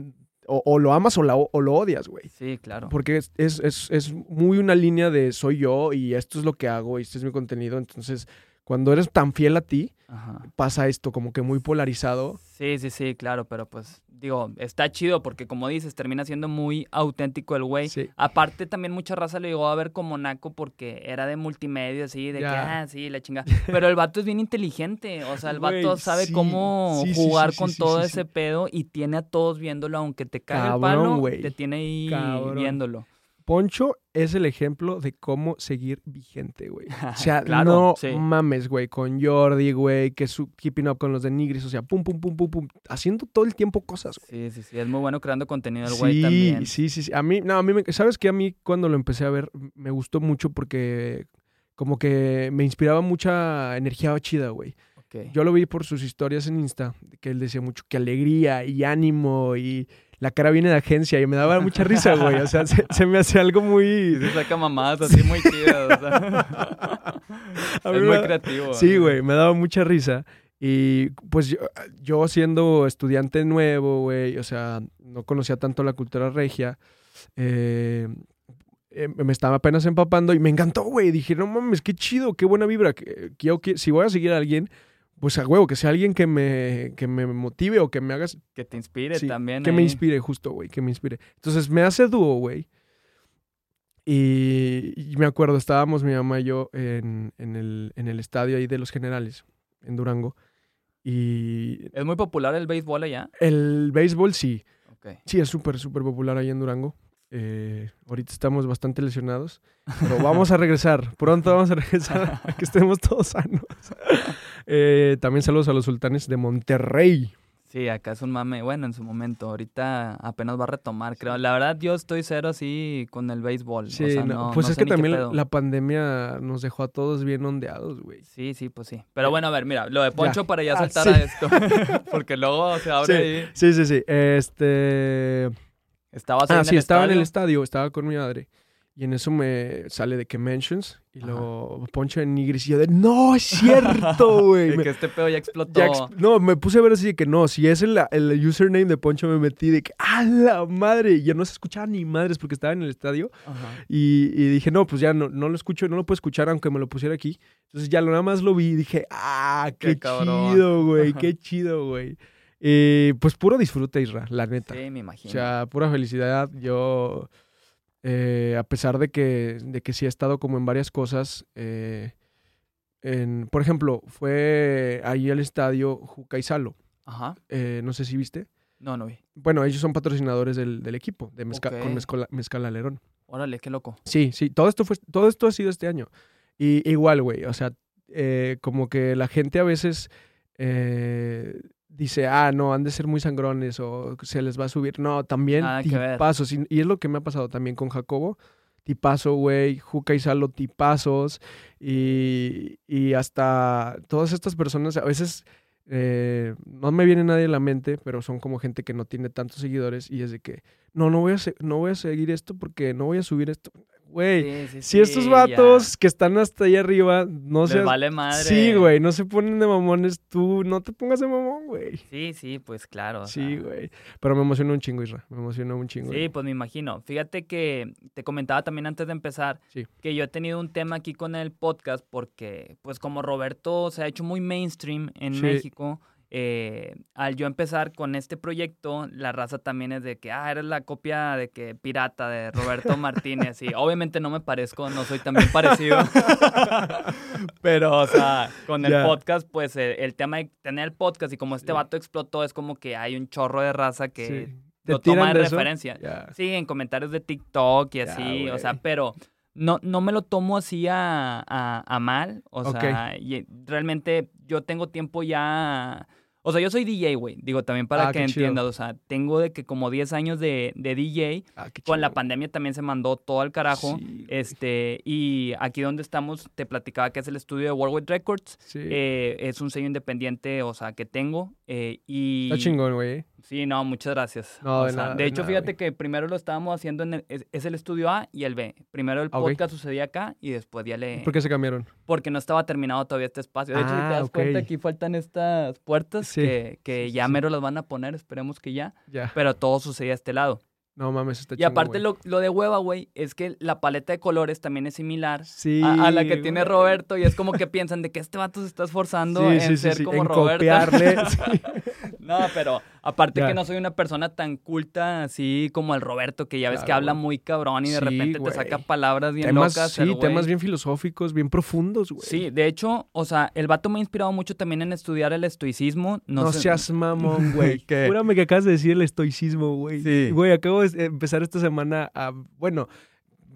O, o lo amas o, la- o lo odias, güey. Sí, claro. Porque es, es, es, es muy una línea de soy yo y esto es lo que hago y este es mi contenido. Entonces, cuando eres tan fiel a ti, Ajá. pasa esto como que muy polarizado. Sí, sí, sí, claro, pero pues digo, está chido porque como dices, termina siendo muy auténtico el güey. Sí. Aparte también mucha raza lo llegó a ver como naco porque era de multimedia, así, de que, ah, sí, la chinga. <laughs> Pero el vato es bien inteligente, o sea, el Güey, vato sabe sí, cómo sí, jugar con todo ese pedo y tiene a todos viéndolo, aunque te cague el palo, güey. te tiene ahí Cabrón. viéndolo. Poncho es el ejemplo de cómo seguir vigente, güey. <laughs> O sea, Claro, no sí. mames, güey, con Jordi, güey, que su keeping up con los de Nigris, o sea, pum, pum, pum, pum, pum, haciendo todo el tiempo cosas, güey. Sí, sí, sí, es muy bueno creando contenido el güey Sí, también. sí, sí, sí. A mí, no, a mí, me- ¿sabes qué? A mí cuando lo empecé a ver me gustó mucho porque como que me inspiraba mucha energía chida, güey. Ok. Yo lo vi por sus historias en Insta, que él decía mucho que alegría y ánimo y la cara viene de agencia y me daba mucha risa, güey. O sea, se, se me hace algo muy... <laughs> se saca mamadas así muy chidas. o sea. <laughs> Es muy da- creativo. Sí, güey, me daba mucha risa. Y pues yo, yo siendo estudiante nuevo, güey, o sea, no conocía tanto la cultura regia, eh, eh, me estaba apenas empapando y me encantó, güey. Dije, no mames, qué chido, qué buena vibra. que- que que- si voy a seguir a alguien, pues a huevo, que sea alguien que me, que me motive o que me haga Que te inspire Sí, también. que me inspire, justo, güey, que me inspire. Entonces me hace dúo, güey. Y, y me acuerdo, estábamos mi mamá y yo en, en el, en el estadio ahí de los generales, en Durango. Y ¿Es muy popular el béisbol allá? el béisbol sí, sí es súper, súper popular ahí en Durango. Eh, ahorita estamos bastante lesionados, pero vamos a regresar, pronto vamos a regresar, <laughs> a que estemos todos sanos. Eh, también saludos a los sultanes de Monterrey. Sí, acá es un mame. Bueno, en su momento. Ahorita apenas va a retomar, creo. La verdad, yo estoy cero así con el béisbol. Sí, o sea, no, no, pues no es que también la pandemia nos dejó a todos bien ondeados, güey. Sí, sí, pues sí. Pero bueno, a ver, mira, lo de Poncho para ya Ah, saltar sí. a esto. <laughs> Porque luego se abre ahí. Sí, sí, sí. Este. Estabas ahí Ah, en sí, el estaba en el estadio? estadio, estaba con mi madre. Y en eso me sale de que mentions y luego Poncho en Nigris. Y yo de, no, es cierto, <laughs> güey. Que este pedo ya explotó. ya ex- no, me puse a ver así de que no, si es el, el username de Poncho me metí de que, ¡a la madre! Y ya no se escuchaba ni madres porque estaba en el estadio. Y, y dije, no, pues ya no, no lo escucho, no lo puedo escuchar aunque me lo pusiera aquí. Entonces ya lo, nada más lo vi y dije, ¡ah, qué, chido, güey! ¡Qué chido, güey! Y pues puro disfrute, Isra, la neta. Sí, me O imagino. sea, pura felicidad. Yo, eh, a pesar de que, de que sí he estado como en varias cosas, eh, en, por ejemplo, fue ahí al estadio Juca y Salo. Ajá. Eh, no sé si viste. No, no vi. Bueno, ellos son patrocinadores del, del equipo, de Mezca- con Mezcola- Mezcal Alerón. Órale, qué loco. Sí, sí, todo esto, fue, todo esto ha sido este año. Y igual, güey, o sea, como que la gente a veces eh, dice, ah, no, han de ser muy sangrones o se les va a subir. No, también Nada tipazos. Y, y es lo que me ha pasado también con Jacobo. Tipazo, güey, Juca y Salo, tipazos. Y, y hasta todas estas personas, a veces eh, no me viene nadie a la mente, pero son como gente que no tiene tantos seguidores y es de que, no, no voy a, no voy a seguir esto porque no voy a subir esto. Güey. Sí, sí, Si sí, estos ya. vatos que están hasta ahí arriba no se vale madre. Sí, güey, no se ponen de mamones, tú no te pongas de mamón, güey. Sí, sí, pues claro. Sí, güey. Pero me emocionó un chingo, Isra. Me emocionó un chingo. Sí, pues me imagino. Fíjate que te comentaba también antes de empezar que yo he tenido un tema aquí con el podcast porque, pues como Roberto se ha hecho muy mainstream en. México, eh, al yo empezar con este proyecto, la raza también es de que, ah, eres la copia de que pirata de Roberto Martínez. Y obviamente no me parezco, no soy tan bien parecido. <laughs> Pero, o sea, con el podcast, pues eh, el tema de tener el podcast y como este Ya. vato explotó, es como que hay un chorro de raza que Sí. ¿Te lo toma de referencia. Sí, en comentarios de TikTok y así, o sea, pero no, no me lo tomo así a, a- a mal, o sea, y realmente yo tengo tiempo ya, o sea, yo soy DJ, güey, digo también para Ah, que entiendas, o sea, tengo de que como 10 años de, de DJ, Ah, con la pandemia también se mandó todo al carajo, Sí, este, y aquí donde estamos, te platicaba que es el estudio de Worldwide Records, Sí. eh, es un sello independiente, o sea, que tengo, eh, y... Está chingón, güey. Sí, no, muchas gracias. No, O de sea, nada, de de hecho, nada, fíjate güey. que primero lo estábamos haciendo en el, es, es el estudio A y el B. Primero el Ah, podcast sucedía acá y después ya le... ¿Por qué se cambiaron? Porque no estaba terminado todavía este espacio. De hecho, si te Ah, das cuenta, ok. aquí faltan estas puertas Sí, que, que sí, ya sí. mero las van a poner, esperemos que ya. Ya. Pero todo sucedía a este lado. No mames, está y aparte lo, lo de hueva, güey, es que la paleta de colores también es similar Sí, a, a la que tiene. Roberto y es como que piensan de que este vato se está esforzando Sí, en sí, ser como en Roberto. copiarle. <laughs> No, pero aparte que no soy una persona tan culta así como el Roberto, que ya ves que habla muy cabrón y de Sí, repente te saca palabras bien temas, locas. sí, temas bien filosóficos, bien profundos, güey. Sí, de hecho, o sea, el vato me ha inspirado mucho también en estudiar el estoicismo. No, No, sé- seas mamón, güey. <laughs> Júrame que acabas de decir el estoicismo, güey. Sí. Güey, acabo de empezar esta semana a, bueno,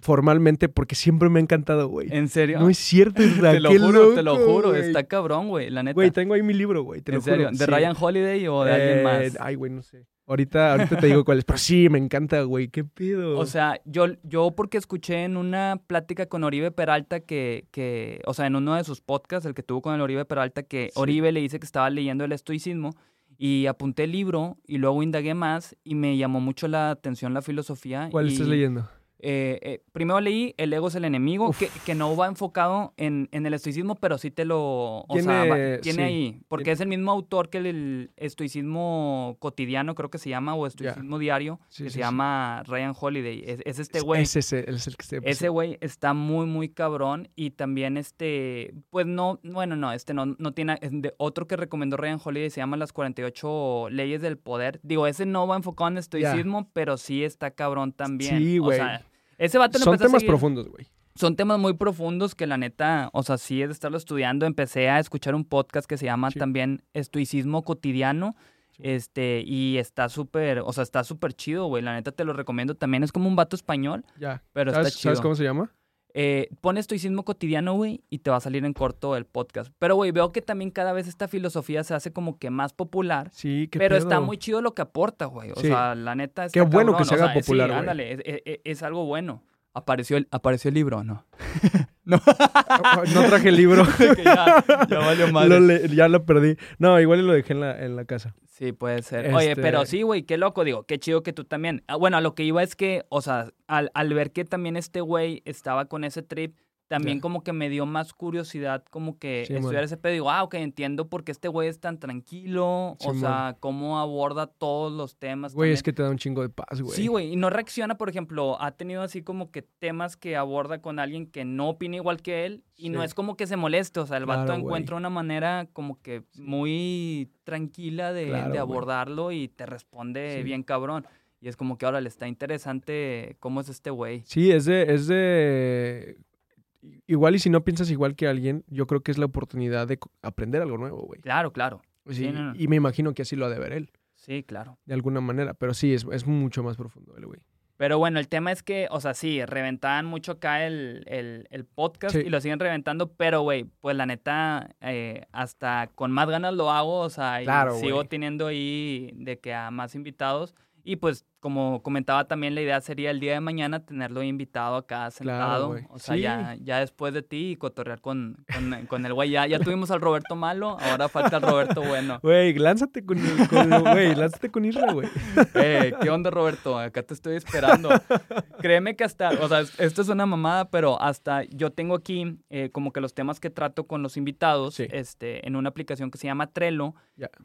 formalmente porque siempre me ha encantado, güey. ¿En serio? No es cierto, Isra, <laughs> te lo qué juro, te lo juro. Está cabrón, güey, la neta. Güey, tengo ahí mi libro, güey, ¿En lo serio? juro. ¿De sí. Ryan Holiday o de alguien Eh, más? Ay, güey, no sé. Ahorita, ahorita te digo cuál es, pero sí, me encanta, güey. ¿Qué pido? O sea, yo, yo porque escuché en una plática con Oribe Peralta que, que, o sea, en uno de sus podcasts, el que tuvo con el Oribe Peralta, que Sí. Oribe le dice que estaba leyendo el estoicismo y apunté el libro y luego indagué más y me llamó mucho la atención la filosofía. ¿Cuál y, estás leyendo? Eh, eh, primero leí El ego es el enemigo, que, que no va enfocado en, en el estoicismo, pero sí te lo... O Tiene- sea, va- tiene sí. ahí, porque es el mismo autor que el, el estoicismo cotidiano, creo que se llama, o estoicismo diario, Sí, que sí, se llama Ryan Holiday. Es, es este Es- güey. Es ese, es el que se Ese güey está muy, muy cabrón. Y también este, pues no, bueno, no, este no, no tiene, de otro que recomendó Ryan Holiday se llama Las 48 Leyes del Poder. Digo, ese no va enfocado en estoicismo, pero sí está cabrón también. Sí, O güey. sea, ese vato lo Son a temas profundos, güey. Son temas muy profundos que la neta, o sea, sí es de estarlo estudiando. Empecé a escuchar un podcast que se llama Sí. también Estoicismo Cotidiano. Sí. Este, y está súper, o sea, está súper chido, güey. La neta te lo recomiendo también. Es como un vato español, Ya. pero ¿Sabes, está chido. ¿Sabes cómo se llama? Eh, pon estoicismo cotidiano, güey, y te va a salir en corto el podcast. Pero, güey, veo que también cada vez esta filosofía se hace como que más popular. Sí, qué Pero está muy chido lo que aporta, güey. O Sí. sea, la neta está Qué bueno que se O haga sea, popular, Sí, ándale, es, es- es algo bueno. ¿Apareció el, ¿Apareció el libro o no? <laughs> Ah, No traje el libro. <laughs> Que ya, ya valió madre. Lo le- ya lo perdí. No, igual y lo dejé en la, en la casa. Sí, puede ser. Oye, Este- pero sí, güey, qué loco, digo, qué chido que tú también. Ah, bueno, a lo que iba es que, o sea, al, al ver que también este güey estaba con ese trip, también como que me dio más curiosidad, como que Sí, estudiar man. ese pedo. Digo, ah, ok, entiendo por qué este güey es tan tranquilo, Sí, o man. sea, cómo aborda todos los temas. Güey, también. es que te da un chingo de paz, güey. Sí, güey, y no reacciona, por ejemplo, ha tenido así como que temas que aborda con alguien que no opina igual que él y no es como que se moleste, o sea, el vato Claro, encuentra una manera como que muy tranquila de, Claro, de güey. abordarlo y te responde bien cabrón. Y es como que ahora le está interesante cómo es este güey. Sí, es de, es de. Igual y si no piensas igual que alguien, yo creo que es la oportunidad de aprender algo nuevo, güey. Claro, claro. Sí, Sí, no, no. Y me imagino que así lo ha de ver él, Sí, claro. de alguna manera. Pero sí, es, es mucho más profundo el güey. Pero bueno, el tema es que, o sea, sí, reventaban mucho acá el, el, el podcast Sí. y lo siguen reventando, pero, güey, pues la neta, eh, hasta con más ganas lo hago, o sea, y Claro, sigo teniendo ahí de que a más invitados. Y pues como comentaba también, la idea sería el día de mañana tenerlo invitado acá sentado. güey. o sea, Sí. ya, ya después de ti y cotorrear con, con, con el güey. Ya, ya tuvimos al Roberto malo, ahora falta el Roberto bueno. Güey, lánzate con, con güey, lánzate con Isra, güey. Eh, ¿Qué onda, Roberto? Acá te estoy esperando. Créeme que hasta, o sea, esto es una mamada, pero hasta yo tengo aquí eh, como que los temas que trato con los invitados Sí. este, en una aplicación que se llama Trello.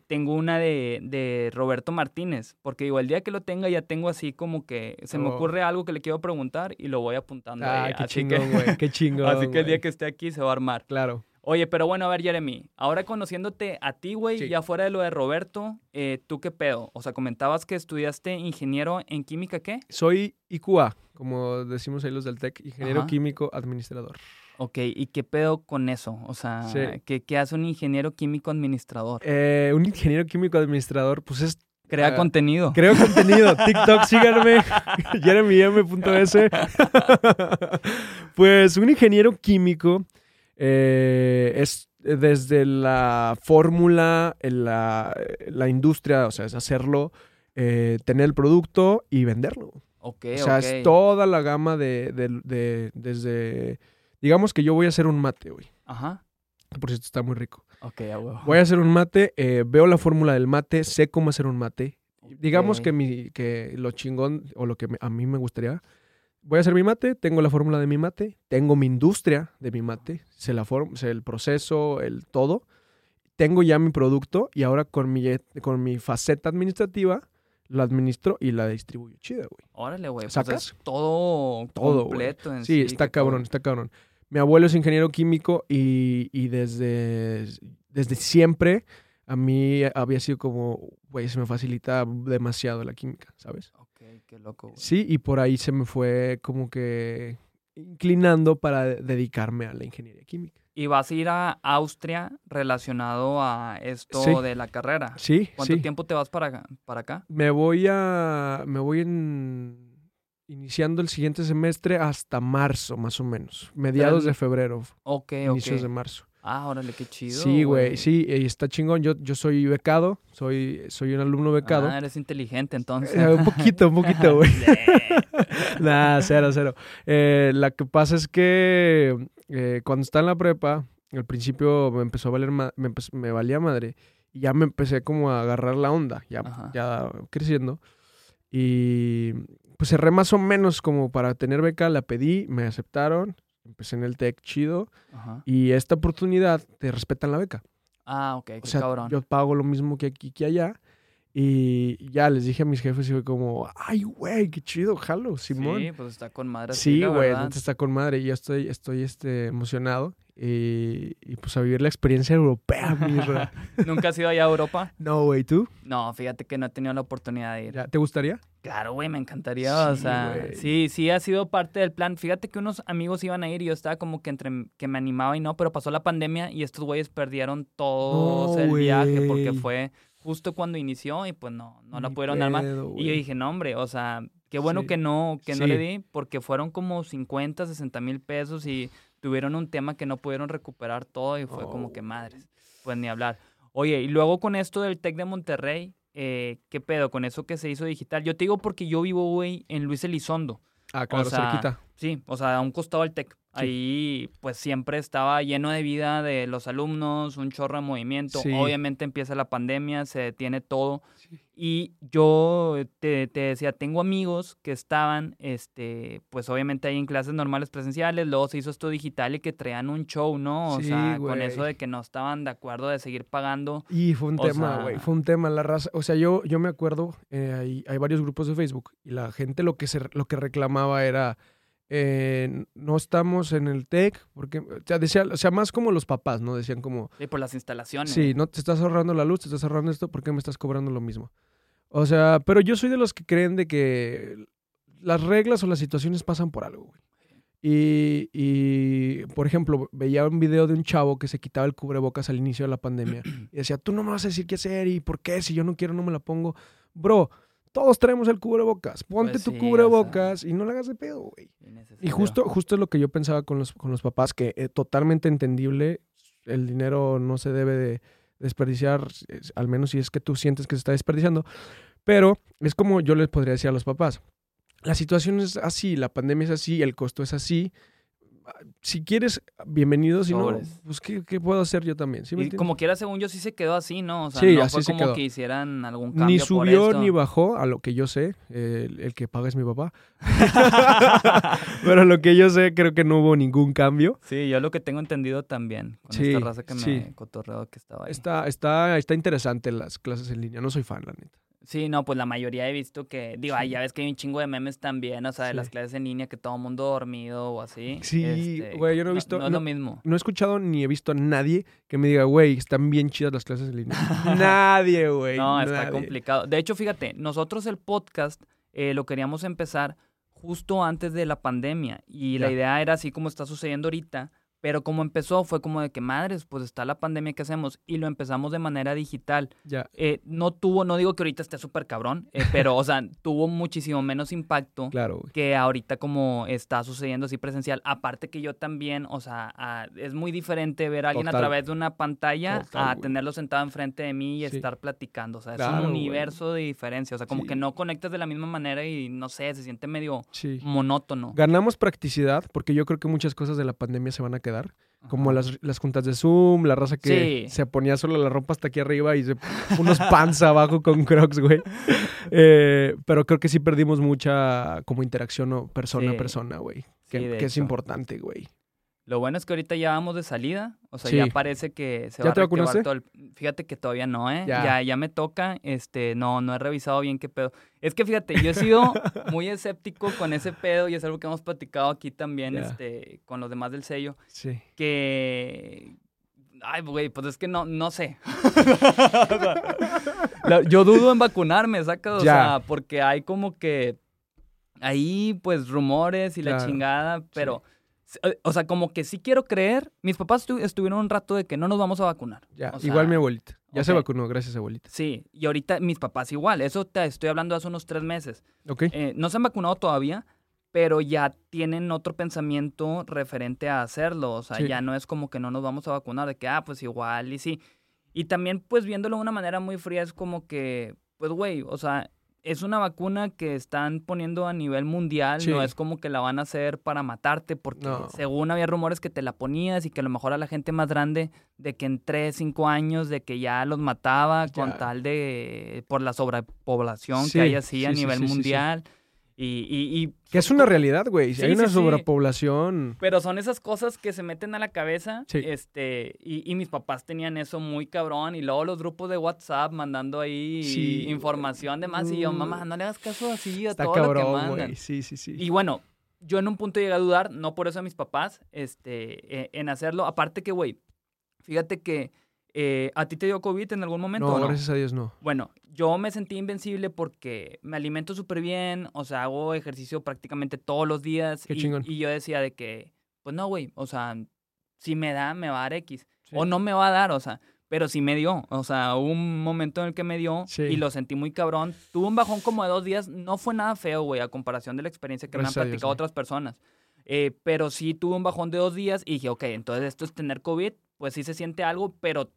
Tengo una de, de Roberto Martínez, porque digo, el día que lo tenga ya tengo así como que se me Oh. ocurre algo que le quiero preguntar y lo voy apuntando. Ah, ahí. qué así chingón, güey. Qué <laughs> chingón. así que el día que esté aquí se va a armar. Claro. Oye, pero bueno, a ver, Jeremy, ahora conociéndote a ti, güey, Sí. ya fuera de lo de Roberto, eh, ¿tú qué pedo? O sea, comentabas que estudiaste ingeniero en química, ¿qué? Soy IQA, como decimos ahí los del TEC, ingeniero Ajá. químico administrador. Ok, ¿y qué pedo con eso? O sea, Sí. ¿qué, qué hace un ingeniero químico administrador? Eh, un ingeniero químico administrador, pues es Crea ah, contenido. Creo contenido. <laughs> TikTok, síganme. <laughs> jeremym.s. <laughs> pues un ingeniero químico eh, es desde la fórmula, la, la industria, o sea, es hacerlo, eh, tener el producto y venderlo. ok, O sea, es toda la gama de, de- de- desde... Digamos que yo voy a hacer un mate, güey. Ajá. Por cierto, está muy rico. Ok, a huevo. Voy a hacer un mate, eh, veo la fórmula del mate, sé cómo hacer un mate. Digamos que, mi, que lo chingón o lo que me- a mí me gustaría, voy a hacer mi mate, tengo la fórmula de mi mate, tengo mi industria de mi mate, sé, la form- sé el proceso, el todo, tengo ya mi producto y ahora con mi, con mi faceta administrativa lo administro y la distribuyo chida, güey. Órale, güey. Pues Sacas es todo, todo, completo en Sí, sí. está cabrón, está cabrón. Mi abuelo es ingeniero químico y, y desde, desde siempre a mí había sido como, güey, se me facilita demasiado la química, ¿sabes? Ok, qué loco, güey. Sí, y por ahí se me fue como que inclinando para dedicarme a la ingeniería química. Y vas a ir a Austria relacionado a esto Sí. de la carrera. Sí, ¿Cuánto sí. tiempo te vas para, para acá? Me voy a, me voy en, iniciando el siguiente semestre hasta marzo, más o menos. Mediados de febrero, Ok, inicios ok. de marzo. Ah, órale, qué chido. Sí, güey, sí, y está chingón. Yo, yo soy becado, soy, soy un alumno becado. Ah, eres inteligente entonces. Eh, un poquito, un poquito, <laughs> güey. <laughs> Nah, cero, cero. Eh, la que pasa es que eh, cuando estaba en la prepa, al principio me empezó a valer, ma- me, me valía madre. Y ya me empecé como a agarrar la onda, ya, Ajá. ya creciendo. Y pues cerré más o menos como para tener beca, la pedí, me aceptaron. Empecé en el TEC chido. Ajá. Y esta oportunidad te respetan la beca. Ah, ok, qué O sea, cabrón. yo pago lo mismo que aquí que allá. Y ya les dije a mis jefes y fue como, ay, güey, qué chido, jalo, Simón. Sí, pues está con madre. Sí, güey, está con madre. Y yo estoy, estoy este, emocionado. Y, y, pues a vivir la experiencia europea. <laughs> ¿Nunca has ido allá a Europa? No, güey, ¿tú? No, fíjate que no he tenido la oportunidad de ir. ¿Te gustaría? Claro, güey, me encantaría. o Sí, sea, güey. sí, sí ha sido parte del plan. Fíjate que unos amigos iban a ir y yo estaba como que entre que me animaba y no, pero pasó la pandemia y estos güeyes perdieron todo No, el viaje porque fue justo cuando inició y pues no, no la Ni pudieron armar. pedo, Y yo dije, no, hombre, o sea, qué bueno Sí. que no, que no le di, porque fueron como 50, 60 mil pesos y tuvieron un tema que no pudieron recuperar todo y fue como que madres, pues ni hablar. Oye, y luego con esto del TEC de Monterrey, eh, ¿qué pedo con eso que se hizo digital? Yo te digo porque yo vivo, güey, en Luis Elizondo. Ah, claro, sea, cerquita. Sí, o sea, a un costado del TEC. Ahí, pues siempre estaba lleno de vida de los alumnos, un chorro de movimiento. Sí. Obviamente empieza la pandemia, se detiene todo. Sí. Y yo te, te decía, tengo amigos que estaban, este, pues obviamente ahí en clases normales presenciales, luego se hizo esto digital y que traían un show, ¿no? O Sí, sea, con eso de que no estaban de acuerdo de seguir pagando. Y fue un tema, sea- güey. Fue un tema. La raza. O sea, yo, yo me acuerdo, eh, hay, hay varios grupos de Facebook y la gente lo que, se, lo que reclamaba era. Eh, no estamos en el TEC, porque, o sea, decía, o sea, más como los papás, ¿no? Decían como, Sí, por las instalaciones. Sí, no te estás ahorrando la luz, te estás ahorrando esto, ¿por qué me estás cobrando lo mismo? O sea, pero yo soy de los que creen de que las reglas o las situaciones pasan por algo, güey. Y, y, por ejemplo, veía un video de un chavo que se quitaba el cubrebocas al inicio de la pandemia <clears throat> y decía, tú no me vas a decir qué hacer y por qué, si yo no quiero no me la pongo. Bro, todos traemos el cubrebocas, ponte Pues tu sí, o cubrebocas y no le hagas de pedo, güey. Y justo, justo es lo que yo pensaba con los, con los papás, que eh, totalmente entendible, el dinero no se debe de desperdiciar, es- al menos si es que tú sientes que se está desperdiciando. Pero es como yo les podría decir a los papás. La situación es así, la pandemia es así, el costo es así. Si quieres, bienvenido. Si no, pues ¿qué, qué puedo hacer yo también? ¿Sí me y como quiera, según yo, sí se quedó así, ¿no? O sea, Sí, no así fue se como quedó. que hicieran algún cambio Ni por subió esto. ni bajó, a lo que yo sé. eh, El, el que paga es mi papá. <laughs> Pero a lo que yo sé, creo que no hubo ningún cambio. Sí, yo lo que tengo entendido también, con Sí, esta raza que me sí. cotorreó que estaba ahí. Está, está, está interesante las clases en línea. No soy fan, la neta. Sí, no, pues la mayoría he visto que, digo, ay, ya ves que hay un chingo de memes también, o sea, de Sí. las clases en línea que todo el mundo dormido o así. Sí, Este, güey, yo no he visto- No, es no- lo mismo. No he escuchado ni he visto a nadie que me diga, güey, están bien chidas las clases en línea. <laughs> nadie, güey. No, está complicado. De hecho, fíjate, nosotros el podcast eh, lo queríamos empezar justo antes de la pandemia y la idea era así como está sucediendo ahorita, pero como empezó fue como de que madres, pues está la pandemia que hacemos y lo empezamos de manera digital. Ya, Eh, no tuvo, no digo que ahorita esté súper cabrón, eh, pero o sea, tuvo muchísimo menos impacto. claro, que ahorita como está sucediendo así presencial. Aparte que yo también, o sea, ah, es muy diferente ver a alguien a través de una pantalla Total, a tenerlo sentado enfrente de mí y Sí. estar platicando. O sea, es un universo de diferencia. O sea, como Sí. que no conectas de la misma manera y no sé, se siente medio Sí. monótono. Ganamos practicidad porque yo creo que muchas cosas de la pandemia se van a quedar. Como Ajá. las, las juntas de Zoom, la raza que Sí. se ponía solo la ropa hasta aquí arriba y se, unos pants <laughs> abajo con crocs, güey. Eh, pero creo que sí perdimos mucha como interacción o persona Sí. a persona, güey. Que, Sí, de que es importante, güey. Lo bueno es que ahorita ya vamos de salida, o sea, Sí. ya parece que se ¿Ya va te a vacunaste? todo el... Fíjate que todavía no, ¿eh? Ya. Ya. ya, me toca, este, no, no he revisado bien qué pedo. Es que fíjate, yo he sido <laughs> muy escéptico con ese pedo y es algo que hemos platicado aquí también, este, con los demás del sello, Sí. que... Ay, güey, pues es que no, no sé. <laughs> <laughs> La- yo dudo en vacunarme, ¿sacas? O Ya. sea, porque hay como que... Ahí, pues, rumores y la Claro, chingada, pero... O sea, como que sí quiero creer. Mis papás estu- estuvieron un rato de que no nos vamos a vacunar. Ya, O sea, igual mi abuelita. Ya se vacunó, gracias abuelita. Sí, y ahorita mis papás igual. Eso te estoy hablando hace unos tres meses. ¿Ok? Eh, no se han vacunado todavía, pero ya tienen otro pensamiento referente a hacerlo. O sea, Sí. ya no es como que no nos vamos a vacunar, de que, ah, pues igual y sí. Y también, pues viéndolo de una manera muy fría, es como que, pues, güey, o sea, es una vacuna que están poniendo a nivel mundial, Sí. no es como que la van a hacer para matarte, porque No. según había rumores que te la ponías y que a lo mejor a la gente más grande, de que en 3, 5 años, de que ya los mataba con tal de, por la sobrepoblación Sí, que hay así a sí, sí, nivel mundial. Y, y, y- Que es una realidad, güey. Sí, hay una sí, sí. sobrepoblación. pero son esas cosas que se meten a la cabeza. Sí. Este, y, y mis papás tenían eso muy cabrón. Y luego los grupos de WhatsApp mandando ahí información de más. Y yo, Mm. mamá, no le hagas caso así a Está todo lo que cabrón, mandan. güey. Sí, sí, sí. Y bueno, yo en un punto llegué a dudar, no por eso a mis papás, este, eh, en hacerlo. Aparte que, güey, fíjate que eh, a ti te dio COVID en algún momento. no, no? gracias a Dios no. Bueno, yo me sentí invencible porque me alimento súper bien, o sea, hago ejercicio prácticamente todos los días. Qué y, chingón. y yo decía de que, pues no, güey, o sea, si me da, me va a dar X. Sí. O no me va a dar, o sea, pero sí me dio. O sea, hubo un momento en el que me dio Sí. y lo sentí muy cabrón. Tuve un bajón como de dos días, no fue nada feo, güey, a comparación de la experiencia que Gracias me han platicado otras personas. Eh, pero sí tuve un bajón de dos días y dije, ok, entonces esto es tener COVID, pues sí se siente algo, pero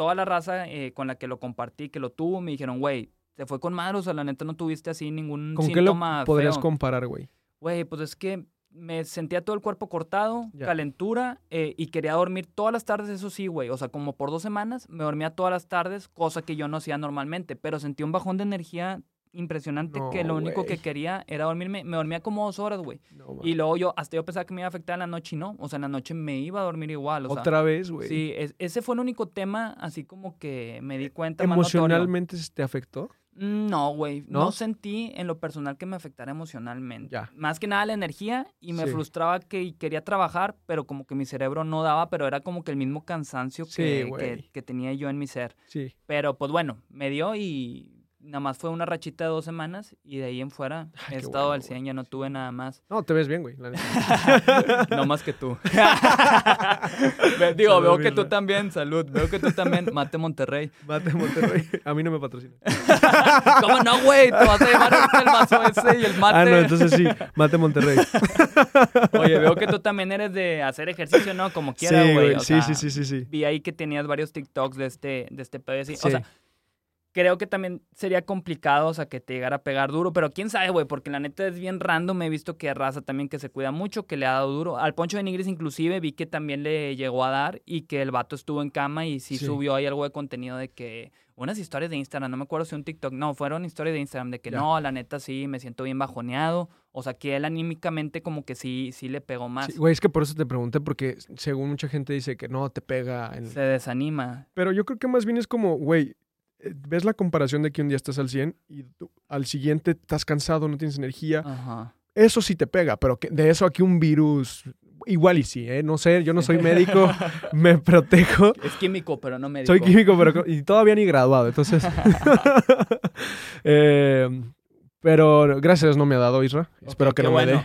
toda la raza eh, con la que lo compartí, que lo tuvo, me dijeron, güey, se fue con madre, o sea, la neta no tuviste así ningún ¿Con qué lo síntoma podrías feo. comparar, güey? Güey, pues es que me sentía todo el cuerpo cortado, Ya. calentura, eh, y quería dormir todas las tardes, eso sí, güey. O sea, como por dos semanas me dormía todas las tardes, cosa que yo no hacía normalmente, pero sentí un bajón de energía impresionante que lo único que quería era dormirme. Me dormía como dos horas, güey. No, Y luego yo, hasta yo pensaba que me iba a afectar en la noche y no. O sea, en la noche me iba a dormir igual. O sea, Otra vez, güey. Sí, es- ese fue el único tema, así como que me di cuenta. más. ¿Emocionalmente te afectó? Mm, No, güey. ¿No? ¿No? sentí en lo personal que me afectara emocionalmente. Ya. Más que nada la energía y me Sí. frustraba que quería trabajar, pero como que mi cerebro no daba, pero era como que el mismo cansancio Sí, que, que, que tenía yo en mi ser. Sí. Pero pues bueno, me dio y nada más fue una rachita de dos semanas y de ahí en fuera <laughs> Ay, he estado bueno, al 100, ya no tuve nada más. No, te ves bien, güey. <laughs> no más que tú. <laughs> Digo, Salud, veo que tú también, salud. Veo que tú también, mate Monterrey. Mate Monterrey. A mí no me patrocina. ¿Cómo no, güey? Te vas a llevar el vaso ese y el mate. Ah, no, entonces sí. Mate Monterrey. Oye, veo que tú también eres de hacer ejercicio, ¿no? Como quiera, sí, güey. Sí, sí, sí, sí, sí. Vi ahí que tenías varios TikToks de este, de este pedo y así. Sí. O sea, creo que también sería complicado, o sea, que te llegara a pegar duro, pero quién sabe, güey, porque la neta es bien random, he visto que raza también que se cuida mucho, que le ha dado duro. Al Poncho de Nigris inclusive vi que también le llegó a dar y que el vato estuvo en cama y sí, Sí. subió ahí algo de contenido de que unas historias de Instagram, no me acuerdo si un TikTok, no, fueron historias de Instagram de que no, la neta sí, me siento bien bajoneado, o sea, que él anímicamente como que sí, sí le pegó más, Sí, güey, es que por eso te pregunté, porque según mucha gente dice que no te pega. en- se desanima. Pero yo creo que más bien es como, güey, ves la comparación de que un día estás al 100 y tú- al siguiente estás cansado, no tienes energía. Ajá. Eso sí te pega, pero que de eso aquí un virus, igual y sí, ¿eh? No sé, yo no soy médico, <laughs> me protejo. Es químico, pero no médico. Soy químico, pero y todavía ni graduado, entonces. <laughs> <laughs> Eh, pero gracias no me ha dado Isra. Espero que no me dé.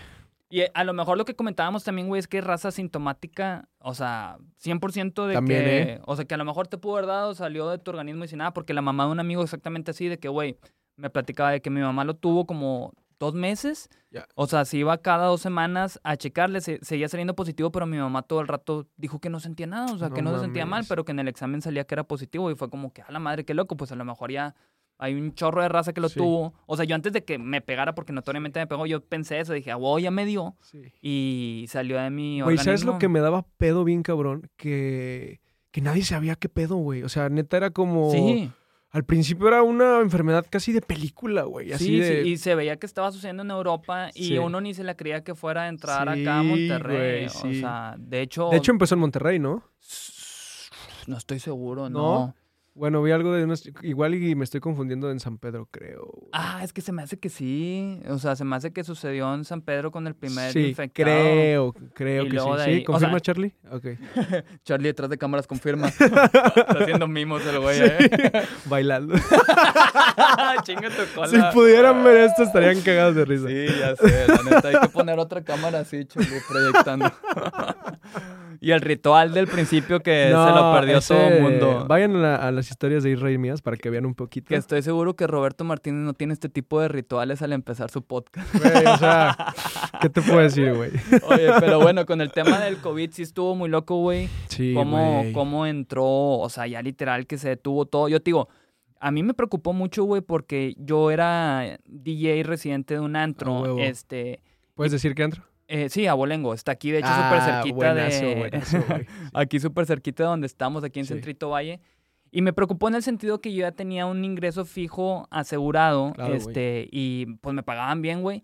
Y eh, a lo mejor lo que comentábamos también, güey, es que raza sintomática, o sea, 100% de También, que, ¿eh? o sea, que a lo mejor te pudo haber dado, salió de tu organismo y sin nada, porque la mamá de un amigo exactamente así, de que, güey, me platicaba de que mi mamá lo tuvo como dos meses, o sea, se iba cada dos semanas a checarle, se- seguía saliendo positivo, pero mi mamá todo el rato dijo que no sentía nada, o sea, que No se sentía mal, pero que en el examen salía que era positivo y fue como que, a la madre, qué loco, pues a lo mejor ya hay un chorro de raza que lo Sí. tuvo. O sea, yo antes de que me pegara, porque notoriamente me pegó, yo pensé eso, dije, ah, wow, ya me dio. Y salió de mi Güey, ¿sabes lo que me daba pedo bien cabrón? Que, que nadie sabía qué pedo, güey. O sea, neta era como... Sí, Al principio era una enfermedad casi de película, güey. Así sí, de... sí, y se veía que estaba sucediendo en Europa y Sí. uno ni se la creía que fuera a entrar Sí, acá a Monterrey. güey, O sea, de hecho, De hecho, empezó en Monterrey, ¿no? no estoy seguro, ¿No? no. Bueno, vi algo de unos... Igual y me estoy confundiendo en San Pedro, creo. güey. Ah, es que se me hace que sí. O sea, se me hace que sucedió en San Pedro con el primer sí, infectado. creo, creo Y que sí. ¿Confirma, sea- Charlie? Ok. <laughs> Charlie detrás de cámaras confirma. <laughs> Está haciendo mimos el güey, ¿eh? <laughs> Bailando. Chinga tu cola. si pudieran ver esto, estarían cagados de risa. Sí, ya sé, la neta, hay que poner otra cámara así, Charlie, proyectando. y el ritual del principio que se lo perdió ese- todo el mundo. Vayan a, la- a las historias de Israel mías para que vean un poquito. Que estoy seguro que Roberto Martínez no tiene este tipo de rituales al empezar su podcast. Güey, o sea, ¿qué te puedo decir, güey? Oye, pero bueno, con el tema del COVID sí estuvo muy loco, güey. Sí, cómo, güey. cómo entró, o sea, ya literal que se detuvo todo. Yo te digo, a mí me preocupó mucho, güey, porque yo era DJ residente de un antro. A huevo. este, ¿Puedes decir que entro? eh, sí, Abolengo, está aquí, de hecho, Ah, súper cerquita buenazo, de... buenazo, güey. <laughs> aquí súper cerquita de donde estamos, aquí en Sí. Centrito Valle. Y me preocupó en el sentido que yo ya tenía un ingreso fijo asegurado, Claro, este, y pues me pagaban bien, güey.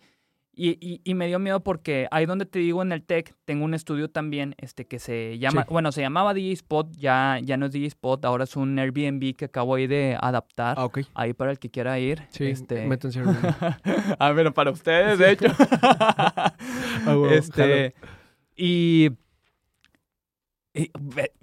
Y, y, y me dio miedo porque ahí donde te digo en el TEC, tengo un estudio también, este, que se llama, Sí. bueno, se llamaba DJ Spot, ya, ya no es DJ Spot, ahora es un Airbnb que acabo ahí de adaptar. Ah, ok. Ahí para el que quiera ir. Sí, este... métanse <laughs> ah, pero para ustedes, de hecho. <laughs> Ah, huevo, este, y, y,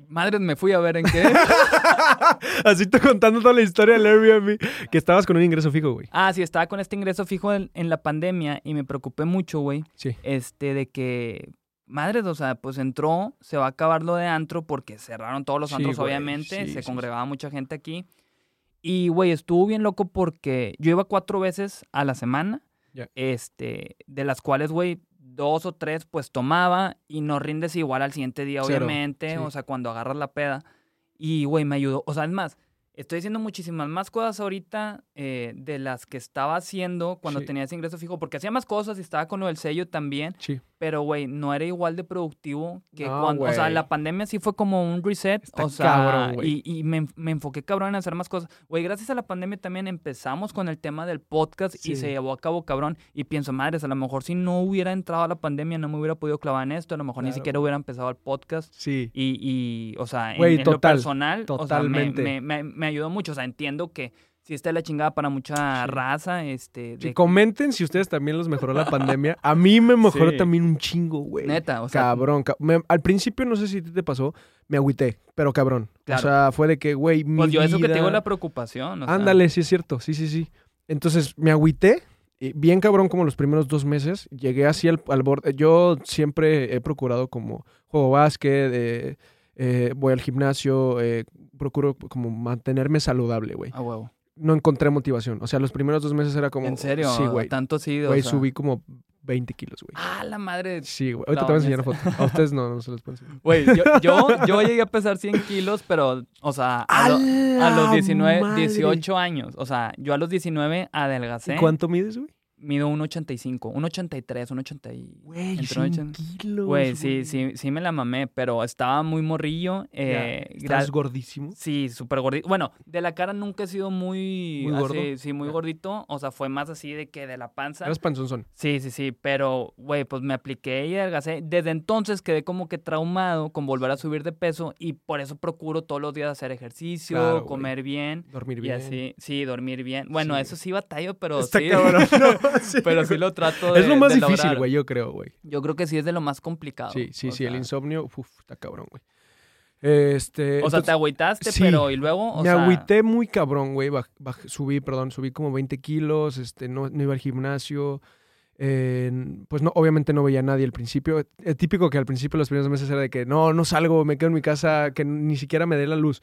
Madres, me fui a ver en qué. <laughs> Así te contando toda la historia del Airbnb. Que estabas con un ingreso fijo, güey. ah, sí, estaba con este ingreso fijo en, en la pandemia y me preocupé mucho, güey. Sí. Este, de que, madres, o sea, pues entró, se va a acabar lo de antro porque cerraron todos los Sí, antros, güey, obviamente. sí, se sí, congregaba mucha gente aquí. Y, güey, estuvo bien loco porque yo iba cuatro veces a la semana. Ya. Este, de las cuales, güey, dos o tres, pues tomaba y no rindes igual al siguiente día, obviamente. sí. O sea, cuando agarras la peda. Y, güey, me ayudó. O sea, es más, estoy haciendo muchísimas más cosas ahorita eh, de las que estaba haciendo cuando Sí. tenía ese ingreso fijo. Porque hacía más cosas y estaba con lo del sello también. Sí. Pero, güey, no era igual de productivo que No, cuando... O sea, la pandemia sí fue como un reset. Está o sea, cabrón, y, y me, me enfoqué cabrón en hacer más cosas. Güey, gracias a la pandemia también empezamos con el tema del podcast Sí. y se llevó a cabo cabrón. Y pienso, madres, a lo mejor si no hubiera entrado a la pandemia no me hubiera podido clavar en esto. A lo mejor ni siquiera hubiera empezado el podcast. Sí. Y, y o sea, en, lo personal, o sea, me- totalmente. me, me- me ayudó mucho. O sea, entiendo que si está de la chingada para mucha Sí. raza, este... Sí, de- comenten si ustedes también los mejoró la pandemia. A mí me mejoró Sí. también un chingo, güey. Neta, o sea... Cabrón. me- al principio, no sé si te pasó, me agüité, pero cabrón. Claro. O sea, fue de que, güey, mi Pues yo eso que te digo vida- la preocupación. o sea, Ándale, sí es cierto, sí, sí, sí. Entonces me agüité, y bien cabrón como los primeros dos meses, llegué así al, al borde. Yo siempre he procurado como juego básquet, eh, eh, voy al gimnasio, eh, procuro como mantenerme saludable, güey. A huevo. No encontré motivación. O sea, los primeros dos meses era como... ¿En serio? Sí, güey. Tanto sí, o Güey, sea, subí como 20 kilos, güey. Ah, la madre. Sí, güey. Ahorita te voy a enseñar bañeza. foto. A ustedes no, no se los puedo enseñar. <laughs> Güey, yo, yo, yo llegué a pesar 100 kilos, pero, o sea, a, lo- a los 19, 18 años. O sea, yo a los 19 adelgacé. ¿Y cuánto mides, güey? Mido 1,85, 1,83, 1,80 y... Güey, 100 80. kilos. Güey, sí, sí, sí me la mamé, pero estaba muy morrillo. Eh, Estás gordísimo. Sí, súper gordito. Bueno, de la cara nunca he sido muy... ¿Muy gordo? sí, muy gordito. O sea, fue más así de que de la panza. Eres panzonzón. Sí, sí, sí, pero, güey, pues me apliqué y adelgacé. Desde entonces quedé como que traumado con volver a subir de peso y por eso procuro todos los días hacer ejercicio, Claro, comer bien Dormir y bien. así. Sí, dormir bien. Bueno, Sí. eso sí batallo, pero Está sí. cabrón. <laughs> ¿no? <laughs> Sí, pero sí lo trato de Es lo más difícil, güey, yo creo, güey. Yo creo que sí es de lo más complicado. Sí, sí, o sí, el insomnio, uf, está cabrón, güey. Este, O sea, entonces, te agüitaste, sí, pero y luego, o me sea, agüité muy cabrón, güey. baj- baj- subí, perdón, subí como 20 kilos, este, no, no iba al gimnasio. eh, pues no, obviamente no veía a nadie al principio. Es típico que al principio los primeros meses era de que no, no salgo, me quedo en mi casa, que ni siquiera me dé la luz.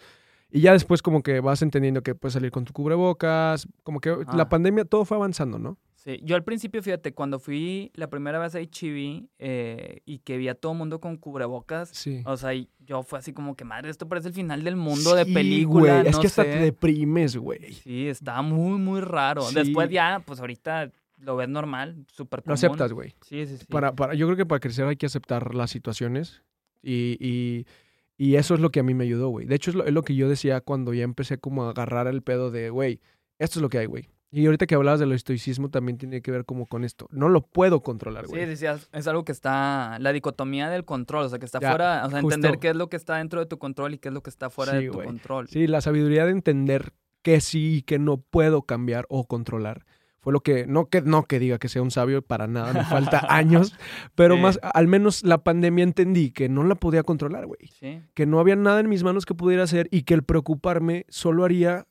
Y ya después como que vas entendiendo que puedes salir con tu cubrebocas, como que Ah. la pandemia todo fue avanzando, ¿no? Sí, yo al principio, fíjate, cuando fui la primera vez a HEV eh, y que vi a todo mundo con cubrebocas, Sí. o sea, yo fue así como que, madre, esto parece el final del mundo de película, güey, Es no que hasta sé. te deprimes, güey. Sí, estaba muy, muy raro. Sí. Después ya, pues ahorita lo ves normal, súper Lo común. aceptas, güey. Sí, sí, sí. Para, para, yo creo que para crecer hay que aceptar las situaciones y, y, y eso es lo que a mí me ayudó, güey. De hecho, es lo, es lo que yo decía cuando ya empecé como a agarrar el pedo de, güey, esto es lo que hay, güey. Y ahorita que hablabas del estoicismo también tiene que ver como con esto. No lo puedo controlar, Sí, güey. decías, es algo que está, la dicotomía del control, o sea, que está Ya, fuera, o sea, justo. entender qué es lo que está dentro de tu control y qué es lo que está fuera Sí, de tu control. Sí, la sabiduría de entender que sí y que no puedo cambiar o controlar. Fue lo que, no que, no que diga que sea un sabio, para nada, me falta <laughs> años, pero Sí. más, al menos la pandemia entendí que no la podía controlar, güey. Sí. que no había nada en mis manos que pudiera hacer y que el preocuparme solo haría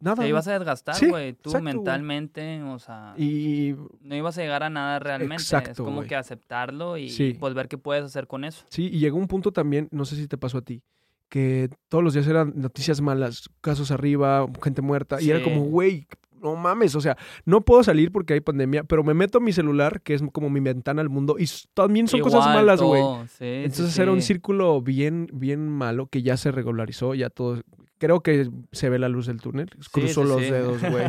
nada. Te ibas a desgastar, Sí, güey, tú exacto, mentalmente, o sea, Y no ibas a llegar a nada realmente. es Exacto, como güey. que aceptarlo y Sí. pues ver qué puedes hacer con eso. sí, y llegó un punto también, no sé si te pasó a ti, que todos los días eran noticias malas, casos arriba, gente muerta, y era como, güey, no mames, o sea, no puedo salir porque hay pandemia, pero me meto a mi celular, que es como mi ventana al mundo, y también son cosas malas, güey. Entonces era un círculo bien, bien malo que ya se regularizó, ya todo. Creo que se ve la luz del túnel. Cruzo sí, los sí. <laughs> dedos, güey.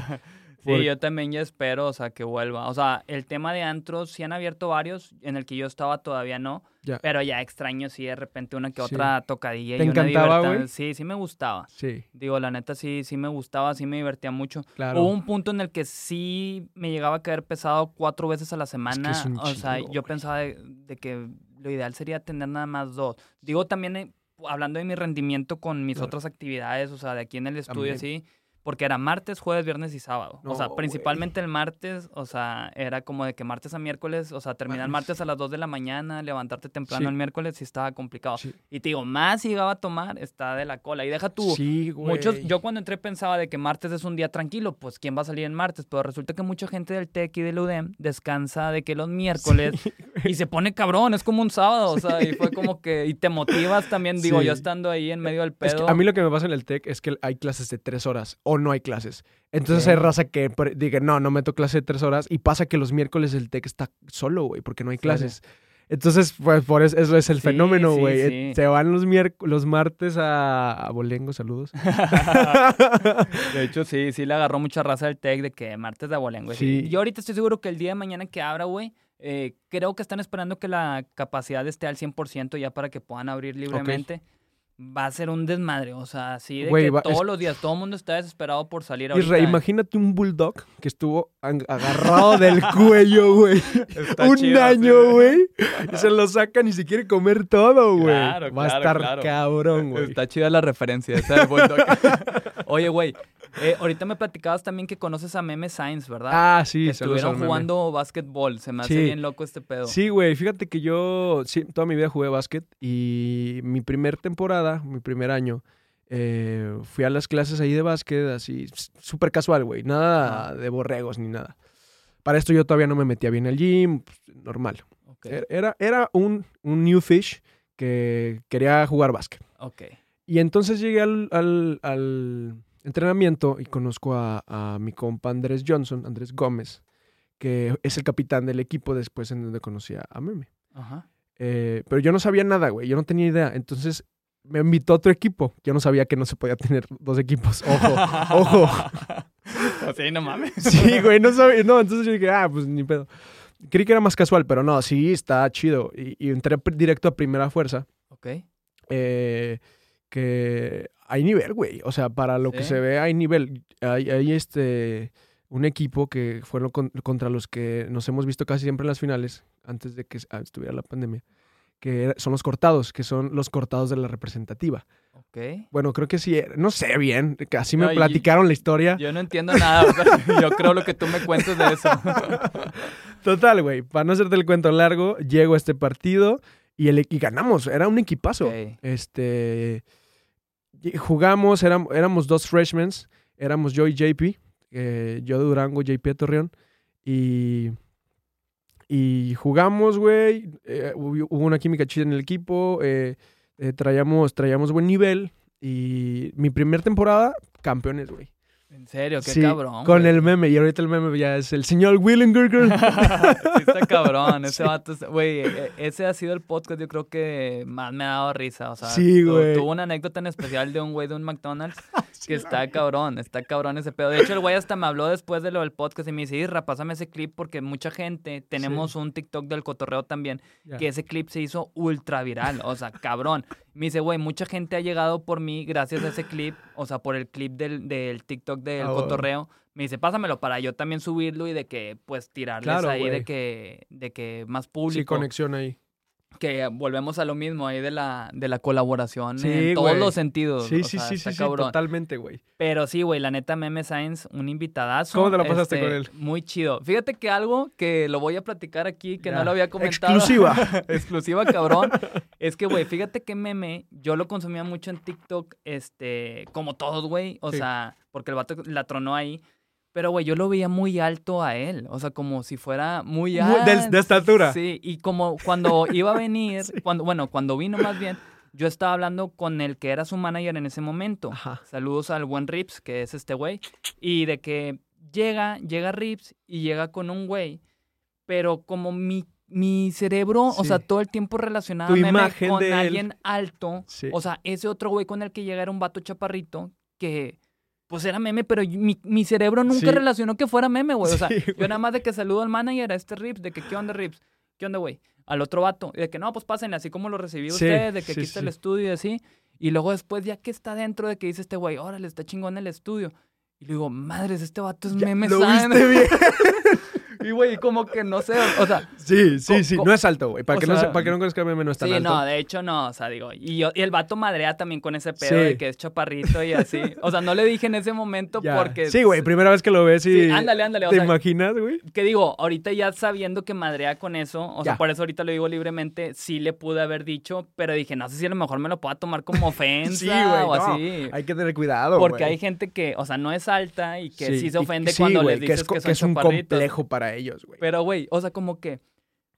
Sí, yo también ya espero, o sea, que vuelva. O sea, el tema de antros, sí han abierto varios, en el que yo estaba todavía no, Ya. pero ya extraño, sí, de repente una que Sí. otra tocadilla ¿Te y encantaba, güey? Sí, sí me gustaba. Sí, Digo, la neta, sí, sí me gustaba, sí me divertía mucho. claro. Hubo un punto en el que sí me llegaba a caer pesado cuatro veces a la semana. es un o sea, yo pensaba de, de que lo ideal sería tener nada más dos. Digo también, eh, hablando de mi rendimiento con mis otras actividades, o sea, de aquí en el estudio, También. así. Porque era martes, jueves, viernes y sábado. o sea, principalmente el martes, o sea, era como de que martes a miércoles, o sea, terminar martes a las 2 de la mañana, levantarte temprano Sí. el miércoles sí estaba complicado. Sí. Y te digo, más si llegaba a tomar, está de la cola. Y deja tú. Muchos, yo cuando entré pensaba de que martes es un día tranquilo, pues ¿quién va a salir en martes? Pero resulta que mucha gente del TEC y del UDEM descansa de que los miércoles y se pone cabrón, es como un sábado, o sea, y fue como que, y te motivas también, digo, yo estando ahí en medio del Es que pedo. a mí lo que me pasa en el TEC es que hay clases de tres horas o no hay clases. Entonces hay raza que diga, no, no meto clase de tres horas y pasa que los miércoles el TEC está solo, güey, porque no hay clases. Entonces, pues por eso, eso es el Sí, fenómeno, güey. sí. Se van los, los martes a, a Bolengo, saludos. <laughs> <laughs> de hecho, sí, sí le agarró mucha raza del TEC de que martes de abolengo. Sí. Yo ahorita estoy seguro que el día de mañana que abra, güey, eh, creo que están esperando que la capacidad esté al 100% ya para que puedan abrir libremente. Va a ser un desmadre, o sea, así de Güey, que va- todos es- los días todo el mundo está desesperado por salir Y ahorita. re, imagínate un bulldog que estuvo ang- agarrado del <laughs> cuello, güey. Está un chido, año, sí. güey. Y se lo sacan y se quiere comer todo, güey. Claro, Va a claro, estar claro. cabrón, güey. Está chida la referencia esa del bulldog. <laughs> Oye, güey, <laughs> eh, ahorita me platicabas también que conoces a Meme Science, ¿verdad? Ah, sí. que estuvieron al meme. jugando básquetbol. Se me hace Sí. bien loco este pedo. Sí, güey. Fíjate que yo sí, toda mi vida jugué básquet y mi primer temporada, mi primer año, eh, fui a las clases ahí de básquet así súper casual, güey. Nada de borregos ni nada. Para esto yo todavía no me metía bien al gym, pues, normal. Er- Era, era un, un new fish que quería jugar básquet. ok. Y entonces llegué al, al- al entrenamiento y conozco a, a mi compa Andrés Johnson, Andrés Gómez, que es el capitán del equipo después en donde conocí a, Meme. Ajá. Eh, pero yo no sabía nada, güey. Yo no tenía idea. Entonces me invitó a otro equipo. Yo no sabía que no se podía tener dos equipos. <laughs> Ojo, ojo. <laughs> O sea, no mames. <laughs> Sí, güey, no sabía. No, entonces yo dije, ah, pues ni pedo. Creí que era más casual, pero no, sí, está chido. Y, y entré directo a primera fuerza. Ok. eh, que hay nivel, güey. O sea, para lo que se ve, hay nivel. Hay, hay este un equipo que fueron con- contra los que nos hemos visto casi siempre en las finales, antes de que ah, estuviera la pandemia, que son los cortados, que son los cortados de la representativa. Ok. Bueno, creo que sí, era- no sé bien, así me No, platicaron la historia. Yo no entiendo nada. o sea, <laughs> yo creo lo que tú me cuentes de eso. <laughs> Total, güey, para no hacerte el cuento largo, llego a este partido y, el, y ganamos, era un equipazo. Este. Jugamos, éram- éramos dos freshmen. Éramos yo y JP. eh, yo de Durango, JP de Torreón. Y. Y jugamos, güey. eh, hubo, una química chida en el equipo. eh, traíamos, traíamos buen nivel. Y mi primera temporada, campeones, güey. En serio, qué Sí, cabrón. Con güey. el meme. Y ahorita el meme ya es el señor Willengerger. <laughs> sí está cabrón, ese <laughs> Sí. vato, está- güey, e- ese ha sido el podcast yo creo que más me ha dado risa, o sea, Sí, tu- güey. tuvo una anécdota en especial de un güey de un McDonald's <laughs> que está cabrón, está cabrón ese pedo. De hecho, el güey hasta me habló después de lo del podcast y me dice, Isra, pásame ese clip porque mucha gente, tenemos un TikTok del cotorreo también, que ese clip se hizo ultra viral, o sea, cabrón. Me dice, güey, mucha gente ha llegado por mí gracias a ese clip, o sea, por el clip del, del TikTok del Ah, cotorreo. Me dice, pásamelo para yo también subirlo y de que, pues, tirarles Claro, ahí de que, de que más Sí, público. conexión ahí. Que volvemos a lo mismo ahí de la, de la colaboración Sí, en todos los sentidos. Sí, o sí, sea, sí, sí, sí, totalmente, güey. Pero sí, güey, la neta, Meme Science, un invitadazo. ¿Cómo te la pasaste este, con él? Muy chido. Fíjate que algo que lo voy a platicar aquí, que Ya. no lo había comentado. Exclusiva. <laughs> Exclusiva, cabrón. es que, güey, fíjate que Meme, yo lo consumía mucho en TikTok, este, como todos, güey. O Sí. sea, porque el vato la tronó ahí. Pero, güey, yo lo veía muy alto a él. O sea, como si fuera muy alto. de- de estatura. Sí, y como cuando iba a <laughs> venir, cuando, bueno, cuando vino más bien, yo estaba hablando con el que era su manager en ese momento. Ajá. Saludos al buen Rips, que es este güey. Y de que llega, llega Rips y llega con un güey, pero como mi, mi cerebro, o Sí. sea, todo el tiempo relacionado con de él. alguien alto. Sí. O sea, ese otro güey con el que llega era un vato chaparrito que... Pues era meme, pero mi, mi cerebro nunca Sí. relacionó que fuera meme, güey. O sea, Sí, yo nada más de que saludo al manager, a este Rips, de que qué onda Rips, qué onda, güey. Al otro vato, y de que no, pues pasen así como lo recibí Sí, ustedes, de que aquí está el estudio y así. Y luego después, ya que está dentro de que dice este güey, órale, está chingón el estudio. Y le digo, madres, este vato es Ya, meme ¿Lo Science". viste bien? <laughs> Y güey, como que no sé, o sea, Sí, sí, sí. No es alto, güey. Para, o que no se- para que no conozca meme, no es tan sí, alto. no, de hecho no, o sea, digo, y, yo, y el vato madrea también con ese pedo Sí. de que es chaparrito y así. O sea, no le dije en ese momento Ya. porque... Sí, güey. Primera vez que lo ves y. Sí, ándale, ándale, o ¿Te sea, imaginas, güey? que digo, ahorita ya sabiendo que madrea con eso, o sea, por eso ahorita lo digo libremente, sí le pude haber dicho, pero dije, no sé si a lo mejor me lo pueda tomar como <laughs> ofensa Sí, güey. o no. así. Hay que tener cuidado, Porque hay gente que, o sea, no es alta y que sí, se ofende sí, cuando les que dices es, que, co- son que es un complejo para ellos, güey. Pero, güey, o sea, como que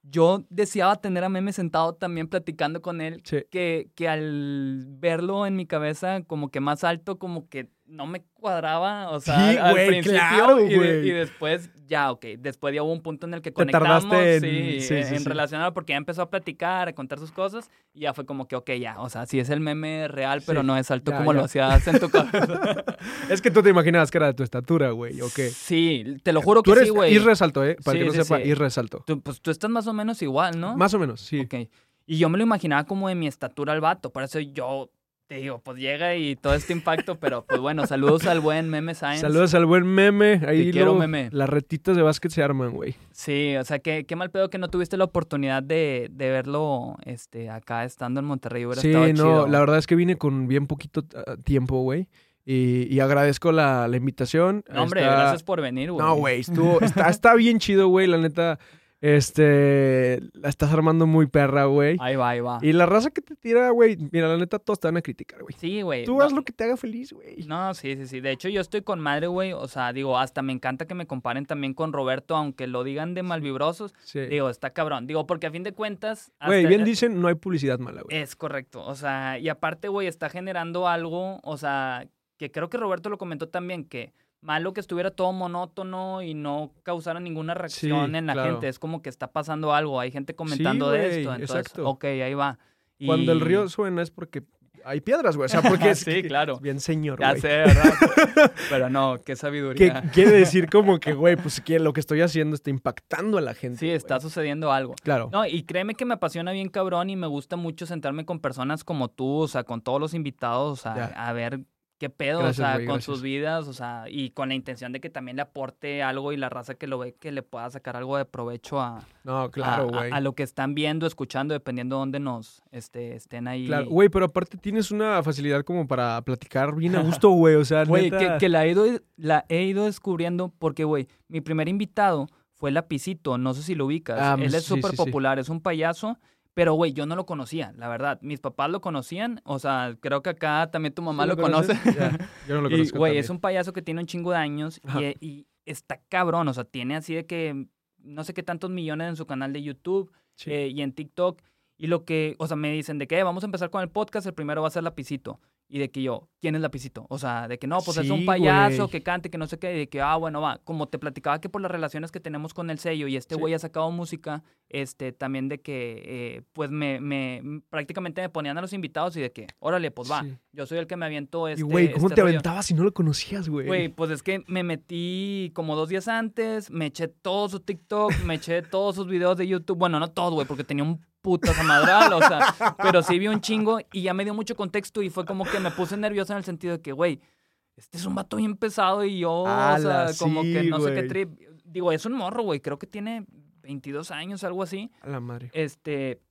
yo deseaba tener a Meme sentado también platicando con él, Sí. que, que al verlo en mi cabeza como que más alto, como que no me cuadraba, o sea, Sí, al principio claro, y, de- y después ya, ok, después ya hubo un punto en el que conectamos, en- sí, sí, en, porque ya empezó a platicar, a contar sus cosas, y ya fue como que, ok, ya, o sea, sí es el meme real, pero no es alto ya, como ya. lo hacías en tu cabeza. <laughs> Es que tú te imaginabas que era de tu estatura, güey, ¿o qué? sí, te lo juro Tú que eres sí, güey. ir resalto, ¿eh? Para que no sepa, ir resalto. Tú, pues tú estás más o menos igual, ¿no? Más o menos, sí. Ok. Y yo me lo imaginaba como de mi estatura al vato. Por eso yo te digo, pues llega y todo este impacto. pero pues bueno, saludos al buen Meme Science. Saludos al buen meme. Ahí quiero, luego meme. Las retitas de básquet se arman, güey. Sí, o sea, qué, qué mal pedo que no tuviste la oportunidad de, de verlo este, acá estando en Monterrey. Hubiera Sí, estado no, chido. la verdad es que vine con bien poquito ah, tiempo, güey. Y, y agradezco la, la invitación. No, hombre, Está- gracias por venir, güey. No, güey, estuvo, está, está bien chido, güey, la neta. Este, la estás armando muy perra, güey. Ahí va, ahí va. Y la raza que te tira, güey, mira, la neta, todos te van a criticar, güey. Sí, güey. Tú no- haz lo que te haga feliz, güey. No, sí, sí, sí. De hecho, yo estoy con madre, güey. O sea, digo, hasta me encanta que me comparen también con Roberto, aunque lo digan de malvibrosos. Sí. Digo, está cabrón. Digo, porque a fin de cuentas. Güey, bien dicen, no hay publicidad mala, güey. Es correcto. O sea, y aparte, güey, está generando algo, o sea, que creo que Roberto lo comentó también, que malo que estuviera todo monótono y no causara ninguna reacción Sí, en la claro. gente. Es como que está pasando algo, hay gente comentando güey, de esto. Entonces, exacto. ok, ahí va. Cuando el Y- río suena es porque hay piedras, güey. O sea, <laughs> porque es Sí, que- claro. bien señor, Ya güey. sé, ¿verdad? <laughs> Pero no, qué Que sabiduría. quiere decir como que, güey, pues que lo que estoy haciendo está impactando a la gente. Sí, güey. está sucediendo algo. Claro. No, y créeme que me apasiona bien cabrón y me gusta mucho sentarme con personas como tú, o sea, con todos los invitados, Ya. a ver qué pedo, Gracias, o sea, güey, con gracias. sus vidas, o sea, y con la intención de que también le aporte algo y la raza que lo ve que le pueda sacar algo de provecho a, No, claro, a- güey. a, lo que están viendo, escuchando, dependiendo de dónde nos este, estén ahí. Claro, güey, pero aparte tienes una facilidad como para platicar bien a gusto, <laughs> güey. O sea, Güey, neta... que, que la, he ido, la he ido descubriendo porque, güey, mi primer invitado fue Lapicito, no sé si lo ubicas. Ah, Él es sí, sí, súper sí. popular, es un payaso, pero, güey, yo no lo conocía, la verdad. Mis papás lo conocían, o sea, creo que acá también tu mamá ¿Sí lo, conoce. Yo no lo <laughs> conozco güey, es un payaso que tiene un chingo de años Ajá. y, y está cabrón, o sea, tiene así de que no sé qué tantos millones en su canal de YouTube Sí. eh, y en TikTok. Y lo que, o sea, me dicen de que "Eh, vamos a empezar con el podcast, el primero va a ser Lapicito. Y de que yo, ¿quién es Lapicito? O sea, de que no, pues es un payaso güey. que cante, que no sé qué, y de que, ah, bueno, va. Como te platicaba que por las relaciones que tenemos con el sello y este Sí. güey ha sacado música, este, también de que, eh, pues me, me, prácticamente me ponían a los invitados y de que, órale, pues va. Sí. Yo soy el que me aviento este. Y, güey, ¿cómo este te rollo". aventabas si no lo conocías, güey? Güey, pues es que me metí como dos días antes, me eché todo su TikTok, me eché todos sus videos de YouTube. Bueno, no todo, güey, porque tenía un puta madral, o sea, <laughs> pero sí vi un chingo y ya me dio mucho contexto y fue como que me puse nervioso en el sentido de que, güey, este es un vato bien pesado y yo, o sea, como que no sé qué trip. Digo, es un morro, güey, creo que tiene 22 años, algo así. A la madre. Este,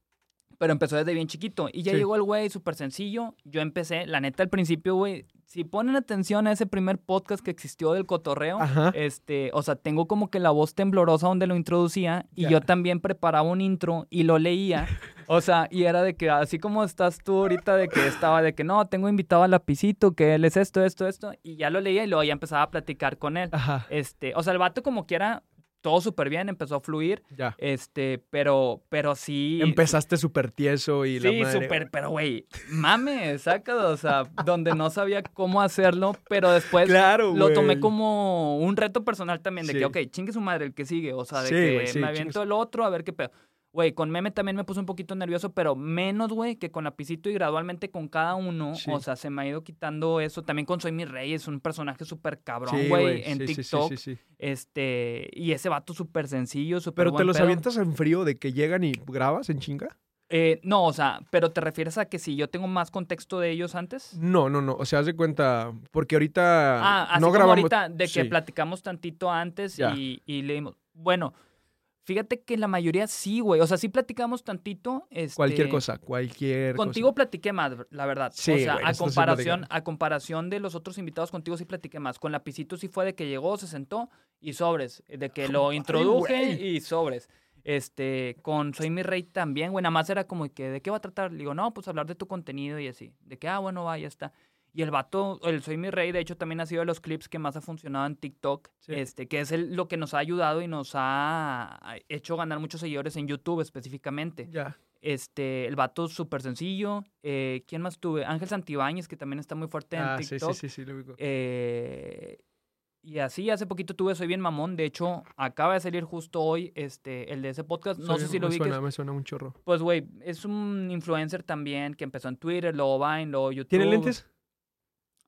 pero empezó desde bien chiquito. Y ya Sí. llegó el güey, súper sencillo. Yo empecé, la neta, al principio, güey, si ponen atención a ese primer podcast que existió del cotorreo, Ajá. este, o sea, tengo como que la voz temblorosa donde lo introducía y yo también preparaba un intro y lo leía. O sea, y era de que así como estás tú ahorita de que estaba de que no, tengo invitado a Lapicito, que él es esto, esto, esto, y ya lo leía y luego ya empezaba a platicar con él. Ajá. Este, o sea, el vato como quiera, todo súper bien, empezó a fluir, Ya. este, pero, pero sí. Empezaste súper tieso y la Sí, madre. súper, pero güey, mame, sácalo, o sea, donde no sabía cómo hacerlo, pero después Claro, lo tomé como un reto personal también, de Sí. que, ok, chingue su madre el que sigue, o sea, de Sí, que sí, me aviento el otro a ver qué pedo. Güey, con meme también me puse un poquito nervioso, pero menos, güey, que con lapicito y gradualmente con cada uno. Sí. O sea, se me ha ido quitando eso. También con Soy Mi Rey, es un personaje súper cabrón, güey, en Sí, sí, sí, TikTok. Este, y ese vato súper sencillo, súper Pero te los pedo. avientas en frío de que llegan y grabas en chinga? Eh, no, o sea, pero te refieres a que si yo tengo más contexto de ellos antes. No, no, no. O sea, haz de cuenta. Porque ahorita Ah, así no como grabamos. ahorita de que platicamos tantito antes y, y leímos. Bueno, fíjate que la mayoría sí, güey. O sea, sí platicamos tantito. Este, Cualquier cosa, cualquier Contigo cosa. platiqué más, la verdad. Sí, o sea, güey, a comparación, a comparación de los otros invitados contigo sí platiqué más. Con Lapicito sí fue de que llegó, se sentó y sobres. De que lo Ay, introduje güey. y sobres. Este, con Soy Mi Rey también, güey. Nada más era como que, ¿de qué va a tratar? Le digo, no, pues hablar de tu contenido y así. De que, ah, bueno, va, ya está. Y el vato, el Soy Mi Rey, de hecho, también ha sido de los clips que más ha funcionado en TikTok. Sí. Este, que es el- lo que nos ha ayudado y nos ha hecho ganar muchos seguidores en YouTube específicamente. Ya. Este, el vato súper sencillo. Eh, ¿Quién más tuve? Ángel Santibáñez, que también está muy fuerte en Ah, sí, TikTok. sí, sí, sí, lo ubico. Eh, y así, hace poquito tuve Soy Bien Mamón. De hecho, acaba de salir justo hoy este, el de ese podcast. No Soy- sé si lo me vi. suena, me suena un chorro. Pues, güey, es un influencer también que empezó en Twitter, luego Vine, luego YouTube. ¿Tiene lentes?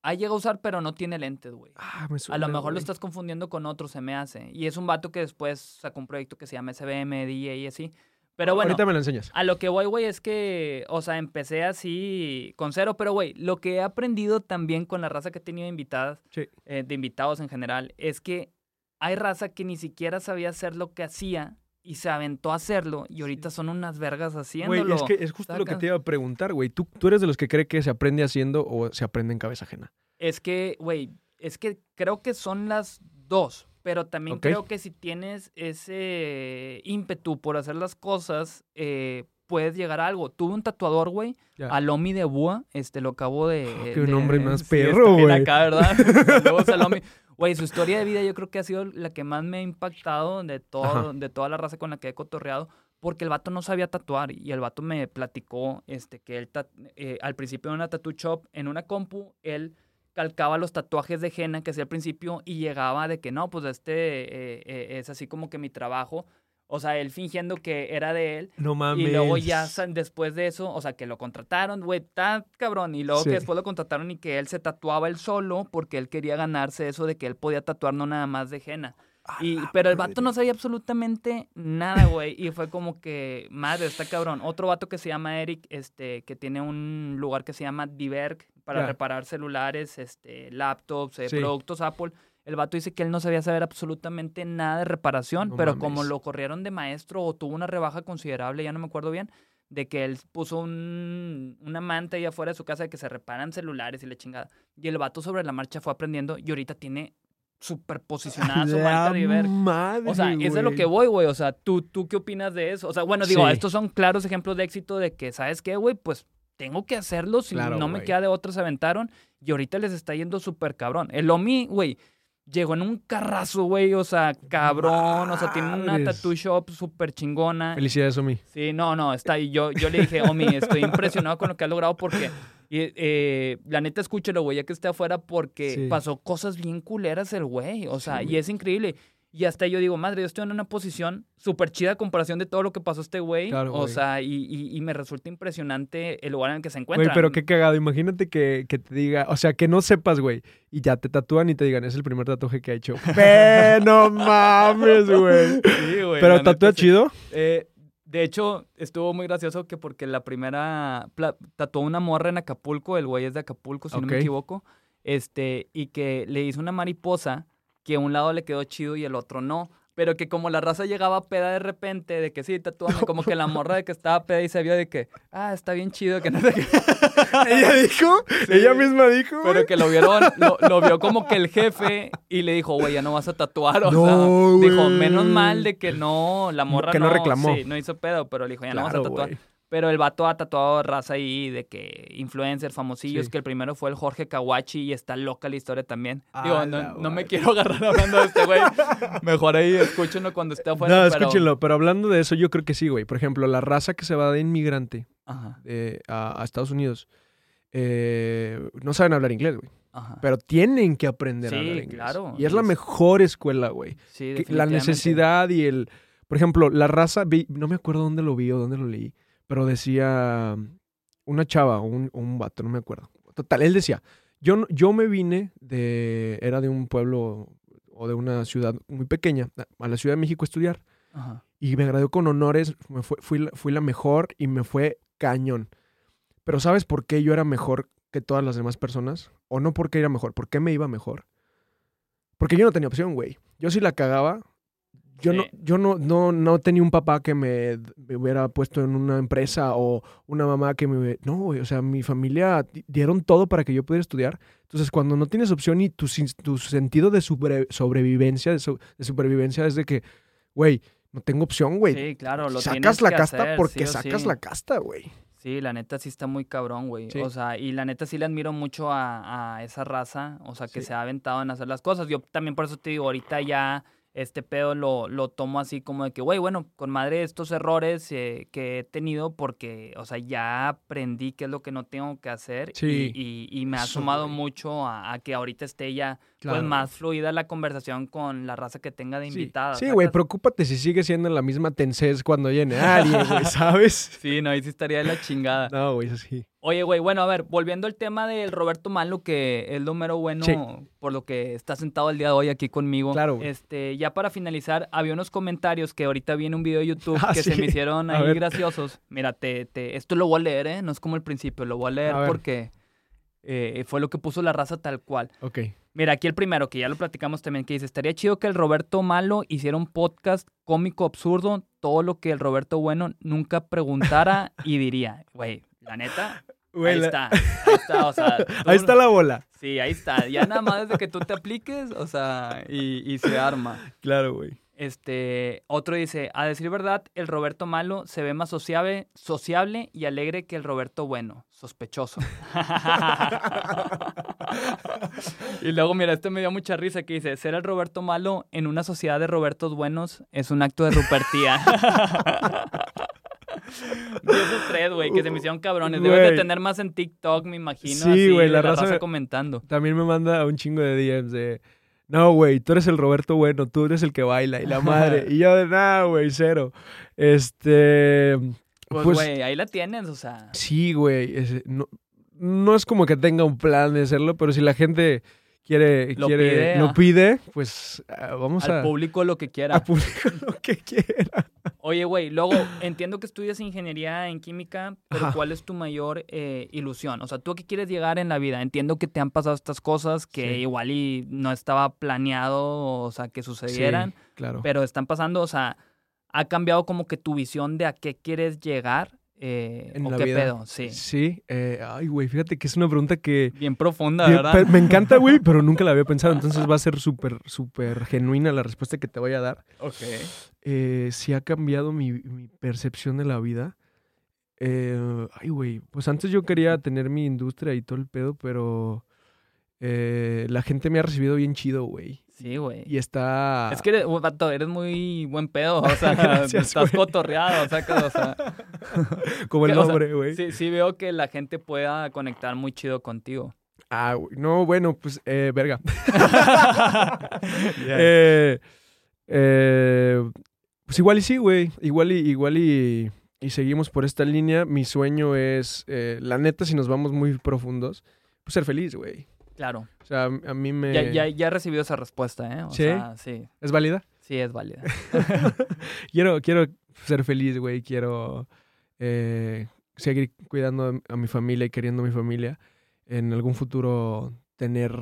Ahí llega a usar, pero no tiene lentes, güey. Ah, me A suena. lo mejor lo estás confundiendo con otro, se me hace. Y es un vato que después sacó un proyecto que se llama SBM, DJ y así. Pero bueno, Ahorita me lo enseñas. a lo que voy, güey, es que, o sea, empecé así con cero, pero, güey, lo que he aprendido también con la raza que he tenido invitadas, Sí. eh, de invitados en general, es que hay raza que ni siquiera sabía hacer lo que hacía y se aventó a hacerlo y ahorita son unas vergas haciéndolo. Güey, es que es justo lo que te iba a preguntar, güey. ¿Tú, tú eres de los que cree que se aprende haciendo o se aprende en cabeza ajena. Es que, güey, es que creo que son las dos, pero también creo que si tienes ese ímpetu por hacer las cosas, eh, puedes llegar a algo. Tuve un tatuador, güey, Ya. Alomi de Búa, este, lo acabo de... Ah, qué de- nombre más <laughs> perro, güey. acá, ¿verdad? <laughs> Saludos, Alomi. Güey, su historia de vida yo creo que ha sido la que más me ha impactado de, todo, de toda la raza con la que he cotorreado, porque el vato no sabía tatuar y el vato me platicó este, que él, eh, al principio en una tattoo shop, en una compu, él calcaba los tatuajes de Jena que hacía al principio y llegaba de que no, pues este eh, eh, es así como que mi trabajo. O sea, él fingiendo que era de él. No mames. Y luego ya después de eso, o sea, que lo contrataron, güey, está cabrón. Y luego Sí. que después lo contrataron y que él se tatuaba él solo porque él quería ganarse eso de que él podía tatuar no nada más de Jena. Y, pero el vato no sabía absolutamente nada, güey. Y fue como que, madre, está cabrón. Otro vato que se llama Eric, este, que tiene un lugar que se llama Diverg para reparar celulares, este, laptops, eh, Sí. productos Apple. El vato dice que él no sabía saber absolutamente nada de reparación, No pero como lo corrieron de maestro o tuvo una rebaja considerable, ya no me acuerdo bien, de que él puso un, una manta ahí afuera de su casa de que se reparan celulares y la chingada. Y el vato sobre la marcha fue aprendiendo y ahorita tiene súper posicionada <laughs> su marca Iber. madre, O sea, es de lo que voy, güey. O sea, ¿tú, ¿tú qué opinas de eso? O sea, bueno, digo, Sí. estos son claros ejemplos de éxito de que, ¿sabes qué, güey? Pues tengo que hacerlo, si Claro, no me queda de otros se aventaron y ahorita les está yendo súper cabrón. El Omi, güey, llegó en un carrazo, güey, o sea, cabrón, o sea, tiene una tattoo shop súper chingona. Felicidades, Omi. Sí, no, no, está ahí. Yo, yo le dije, Omi, estoy impresionado con lo que has logrado porque, y, eh, la neta, escúchelo, güey, ya que esté afuera, porque Sí. pasó cosas bien culeras el güey. O sea, Sí, y es increíble. Y hasta yo digo, madre, yo estoy en una posición súper chida a comparación de todo lo que pasó este güey. Claro, o güey. sea, y, y- y me resulta impresionante el lugar en el que se encuentra. Güey, pero qué cagado. Imagínate que, que te diga, o sea, que no sepas, güey, y ya te tatúan y te digan, es el primer tatuaje que ha hecho. <laughs> ¡Ve, no mames, güey! Sí, güey, Pero tatúa sí. chido. Eh, de hecho, estuvo muy gracioso que porque la primera tatuó una morra en Acapulco, el güey es de Acapulco, si no me equivoco, este, y que le hizo una mariposa que un lado le quedó chido y el otro no. Pero que como la raza llegaba peda de repente, de que sí, tatúame, como que la morra de que estaba peda y se vio de que, ah, está bien chido, que no sé qué. <laughs> ¿Ella dijo? ¿Ella misma dijo? Pero que lo vieron, lo, lo vio como que el jefe y le dijo, güey, ya no vas a tatuar. O No, sea, dijo, menos mal de que no, la morra que no reclamó. Sí, no hizo pedo, pero le dijo, ya no vas a tatuar. Pero el vato ha tatuado raza ahí de que influencers famosillos, Sí. que el primero fue el Jorge Kawachi y está loca la historia también. Digo, no, no me quiero agarrar hablando de este güey. <laughs> Mejor ahí escúchenlo cuando esté afuera. No, pero- escúchenlo, pero hablando de eso, yo creo que sí, güey. Por ejemplo, la raza que se va de inmigrante Ajá, eh, a, a Estados Unidos eh, no saben hablar inglés, güey. ajá. Pero tienen que aprender a hablar inglés. claro, Y es la mejor escuela, güey. Sí, la necesidad y el... Por ejemplo, la raza, vi- no me acuerdo dónde lo vi o dónde lo leí, pero decía una chava o un, un vato, no me acuerdo. Total, él decía, yo, yo me vine de, era de un pueblo o de una ciudad muy pequeña, a la Ciudad de México a estudiar, Ajá. y me gradué con honores, me fue- fui, la- fui la mejor y me fue cañón. Pero ¿sabes por qué yo era mejor que todas las demás personas? O no por qué era mejor, ¿por qué me iba mejor? Porque yo no tenía opción, güey. Yo si la cagaba, yo, Sí. no, yo no, no, no tenía un papá que me, me hubiera puesto en una empresa o una mamá que me... No, güey, o sea, mi familia di- dieron todo para que yo pudiera estudiar. Entonces, cuando no tienes opción y tu, tu sentido de sobre- sobrevivencia, de, so- de supervivencia es de que, güey, no tengo opción, güey. Sí, claro, lo sacas la que casta hacer, porque sí sacas sí. la casta, güey. Sí, la neta sí está muy cabrón, güey. Sí. O sea, y la neta sí le admiro mucho a, a esa raza, o sea, que Sí. se ha aventado en hacer las cosas. Yo también por eso te digo, ahorita ya este pedo lo, lo tomo así como de que, güey, bueno, con madre estos errores eh, que he tenido porque, o sea, ya aprendí qué es lo que no tengo que hacer Sí. y, y- y me ha sumado mucho a, a que ahorita esté ya Claro. pues más fluida la conversación con la raza que tenga de Sí, invitada. Sí, güey, ¿sacas? preocúpate si sigue siendo la misma tensez cuando viene alguien, güey, ¿sabes? Sí, no, ahí sí estaría de la chingada. No, güey, eso sí. Oye, güey, bueno, a ver, volviendo al tema del Roberto Malo, que es lo mero bueno Sí. por lo que está sentado el día de hoy aquí conmigo. Claro, güey. Este, ya para finalizar, había unos comentarios que ahorita viene un video de YouTube <laughs> Ah, que se me hicieron A ahí ver. graciosos. Mira, te, te, esto lo voy a leer, ¿eh? No es como el principio, lo voy a leer A porque eh, fue lo que puso la raza tal cual. Ok. Mira, aquí el primero, que ya lo platicamos también, que dice, estaría chido que el Roberto Malo hiciera un podcast cómico absurdo, todo lo que el Roberto Bueno nunca preguntara y diría. Güey, la neta, Güey, ahí la- está, ahí está, o sea. <laughs> tú- Ahí está la bola. Sí, ahí está. Ya nada más desde que tú te apliques, o sea, y, y se arma. Claro, güey. Este, otro dice, a decir verdad, el Roberto Malo se ve más sociable, sociable y alegre que el Roberto Bueno, sospechoso. <laughs> y luego, mira, este me dio mucha risa que dice, ser el Roberto Malo en una sociedad de Robertos Buenos es un acto de rupertía. <laughs> <laughs> Vi esos tres, güey, que se me hicieron cabrones. Debes de tener más en TikTok, me imagino. Sí, güey, de la la raza raza me- comentando. También me manda un chingo de DMs de. No, güey, tú eres el Roberto bueno, tú eres el que baila y la madre. y yo de nada, güey, cero. Este. Pues, Pues, güey, ahí la tienes, o sea. sí, güey. No, no es como que tenga un plan de hacerlo, pero si la gente quiere, Lo quiere, pide, lo pide, pues ah, vamos Al a, público lo que quiera. a publicar <laughs> lo que quiera. Oye, güey, luego entiendo que estudias ingeniería en química, pero Ajá. ¿cuál es tu mayor eh, ilusión? O sea, ¿tú a qué quieres llegar en la vida? Entiendo que te han pasado estas cosas que Sí. igual y no estaba planeado, o sea, que sucedieran, Sí, claro. pero están pasando, o sea, ¿ha cambiado como que tu visión de a qué quieres llegar? Eh, En ¿O la qué vida. pedo? Sí. Sí, eh, ay, güey, fíjate que es una pregunta que Bien profunda, Bien, ¿verdad? me encanta, güey, pero <laughs> nunca la había pensado, entonces va a ser súper, súper genuina la respuesta que te voy a dar. Ok. Eh, si ha cambiado mi, mi percepción de la vida. Eh, ay, güey, pues antes yo quería tener mi industria y todo el pedo, pero eh, la gente me ha recibido bien chido, güey. Sí, güey. Y está... Es que eres, vato, eres muy buen pedo, o sea, <laughs> Gracias, estás güey. cotorreado, o sea, que, o sea, <laughs> Como el que, o sea, nombre, güey. sí, sí veo que la gente pueda conectar muy chido contigo. Ah, güey, no, bueno, pues, eh, verga. <laughs> Eh, eh, pues igual y sí, güey. Igual y, igual y, y seguimos por esta línea. Mi sueño es, eh, la neta, si nos vamos muy profundos, pues ser feliz, güey. Claro. O sea, a mí me... Ya, ya, ya he recibido esa respuesta, ¿eh? O ¿Sí? sea, sí, ¿Es válida? sí es válida. <laughs> quiero, quiero ser feliz, güey. Quiero eh, seguir cuidando a mi familia y queriendo a mi familia. En algún futuro tener,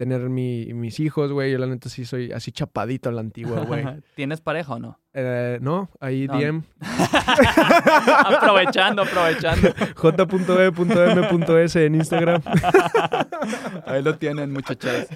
tener mi- mis hijos, güey. Yo la neta sí soy así chapadito a la antigua, <laughs> güey. ¿Tienes pareja o no? Eh, no, ahí No. DM. <laughs> aprovechando, aprovechando. j.e.m.s en Instagram. <laughs> Ahí lo tienen, muchachos.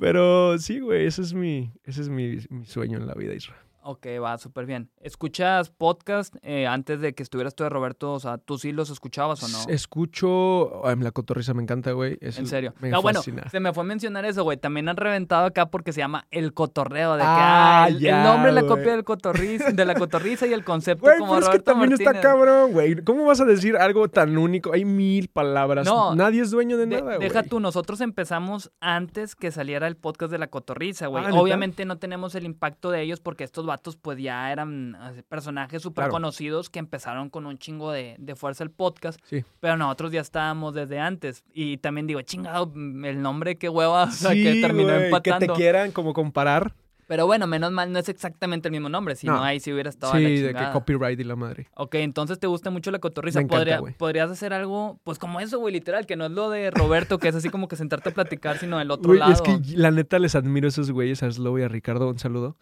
Pero sí, güey, ese es mi, ese es mi, mi sueño en la vida, Israel. Ok, va, súper bien. ¿Escuchas podcast eh, antes de que estuvieras tú de Roberto? O sea, ¿tú sí los escuchabas o no? Escucho. Ay, la cotorriza me encanta, güey. En serio. Me no, bueno, se me fue a mencionar eso, güey. También han reventado acá porque se llama El Cotorreo. De que, Ah, ah, el, nombre es la güey. copia del cotorriz, de la cotorriza y el concepto Güey, como pero es que Roberto también está cabrón, güey. ¿Cómo vas a decir algo tan único? Hay mil palabras. No, Nadie es dueño de, De- nada, güey. deja tú, nosotros empezamos antes que saliera el podcast de la cotorriza, güey. Ah. Obviamente no tenemos el impacto de ellos porque estos vatos pues ya eran personajes súper Claro. conocidos que empezaron con un chingo de, de fuerza el podcast. Sí. Pero nosotros ya estábamos desde antes. Y también digo, chingado, el nombre, qué hueva, <laughs> o sea, Sí, que terminó güey, empatando. Que te quieran como comparar. Pero bueno, menos mal, no es exactamente el mismo nombre, si no, ahí sí hubiera estado Sí, la de que copyright y la madre. Ok, entonces te gusta mucho la cotorriza. Me encanta, Podría- podrías hacer algo, pues como eso, güey, literal, que no es lo de Roberto, que es así como que sentarte a platicar, sino el otro Güey, lado. es que la neta les admiro a esos güeyes, a Slow y a Ricardo, un saludo.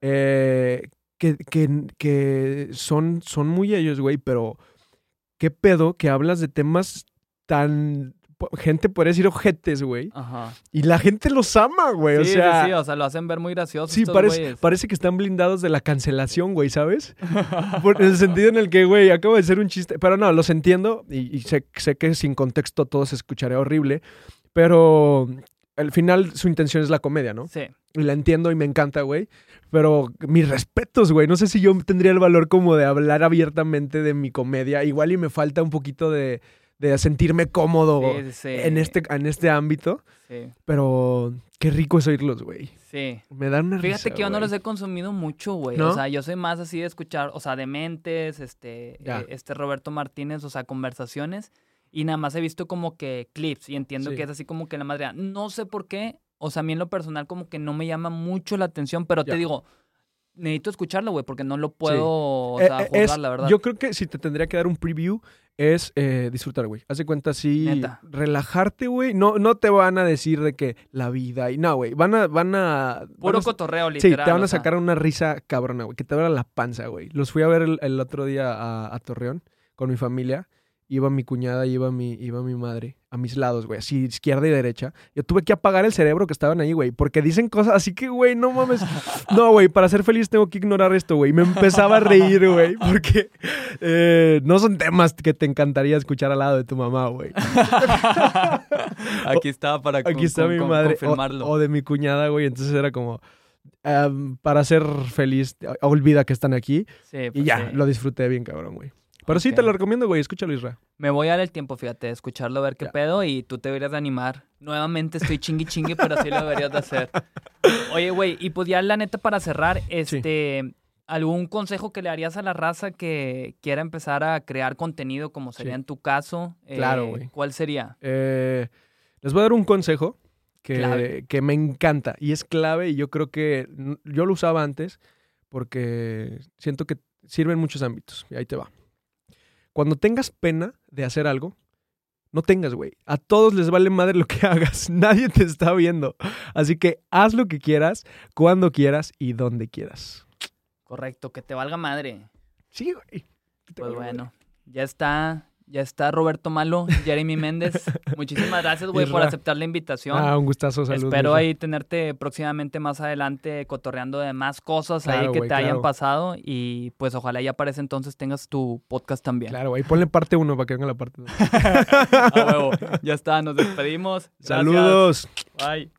Eh, que, que, que son, son muy ellos, güey, pero qué pedo que hablas de temas tan... Gente podría decir ojetes, güey. Ajá. Y la gente los ama, güey. sí, o sea, sí, sí, o sea, lo hacen ver muy gracioso. Sí, parece, güeyes. parece que están blindados de la cancelación, güey, ¿sabes? <laughs> Por- en el sentido en el que, güey, acabo de ser un chiste. Pero no, los entiendo y, y sé, sé que sin contexto todo se escucharía horrible. Pero al final su intención es la comedia, ¿no? Sí. Y la entiendo y me encanta, güey. Pero mis respetos, güey. No sé si yo tendría el valor como de hablar abiertamente de mi comedia. Igual y me falta un poquito de, de sentirme cómodo Sí, sí, sí. en, este, en este ámbito. Sí, Pero qué rico es oírlos, güey. sí. Me dan una Fíjate risa, que yo no los he consumido mucho, güey. ¿No? O sea, yo soy más así de escuchar, o sea, de mentes, este, eh, este Roberto Martínez, o sea, conversaciones. Y nada más he visto como que clips y entiendo Sí. que es así como que la madre. No sé por qué, o sea, a mí en lo personal como que no me llama mucho la atención, pero Ya. te digo, necesito escucharlo, güey, porque no lo puedo, o Eh, sea, eh, juzgar, es- la verdad. Yo creo que si te tendría que dar un preview es eh, disfrutar, güey. Haz de cuenta así, Neta. relajarte, güey. No, no te van a decir de que la vida y no, güey. Van a, van a. Puro van a- cotorreo, Sí, literal. te van a sea. sacar una risa cabrona, güey. Que te abra la panza, güey. Los fui a ver el, el otro día a, a Torreón con mi familia. Iba mi cuñada y iba mi, iba mi madre a mis lados, güey, así izquierda y derecha. Yo tuve que apagar el cerebro que estaban ahí, güey, porque dicen cosas así que, güey, no mames. No, güey, para ser feliz tengo que ignorar esto, güey. Me empezaba a reír, güey, porque eh, no son temas que te encantaría escuchar al lado de tu mamá, güey. Aquí estaba para Aquí con- está con- mi madre. o- confirmarlo. O, de mi cuñada, güey. Entonces era como, am, para ser feliz, olvida que están aquí. Sí, Y pues ya, sí. lo disfruté bien, cabrón, güey. Pero sí, te lo recomiendo, güey. Escúchalo, Isra. Me voy a dar el tiempo, fíjate, de escucharlo, a ver qué Ya. pedo y tú te deberías de animar. Nuevamente estoy chingui chingui, pero sí lo deberías de hacer. <laughs> Oye, güey, y pues ya la neta para cerrar, este, ¿algún consejo que le harías a la raza que quiera empezar a crear contenido como sería Sí. en tu caso? Claro, Eh, güey. ¿Cuál sería? Eh, les voy a dar un consejo que, que me encanta y es clave y yo creo que yo lo usaba antes porque siento que sirve en muchos ámbitos. Y ahí te va. Cuando tengas pena de hacer algo, no tengas, güey. A todos les vale madre lo que <laughs> hagas. Nadie te está viendo. Así que haz lo que quieras, cuando quieras y donde quieras. Correcto, que te valga madre. Sí, güey. Pues bueno, ya está, ya está Roberto Malo, Jeremy Méndez. <laughs> Muchísimas gracias, güey, por aceptar la invitación. Ah, un gustazo, saludos. Espero ahí tenerte próximamente más adelante cotorreando de más cosas ahí que te hayan pasado y pues ojalá ya para ese entonces tengas tu podcast también. Claro, güey. Ponle parte uno para que venga la parte dos. <laughs> A huevo. <laughs> Ya está, nos despedimos. Gracias. Saludos. Bye.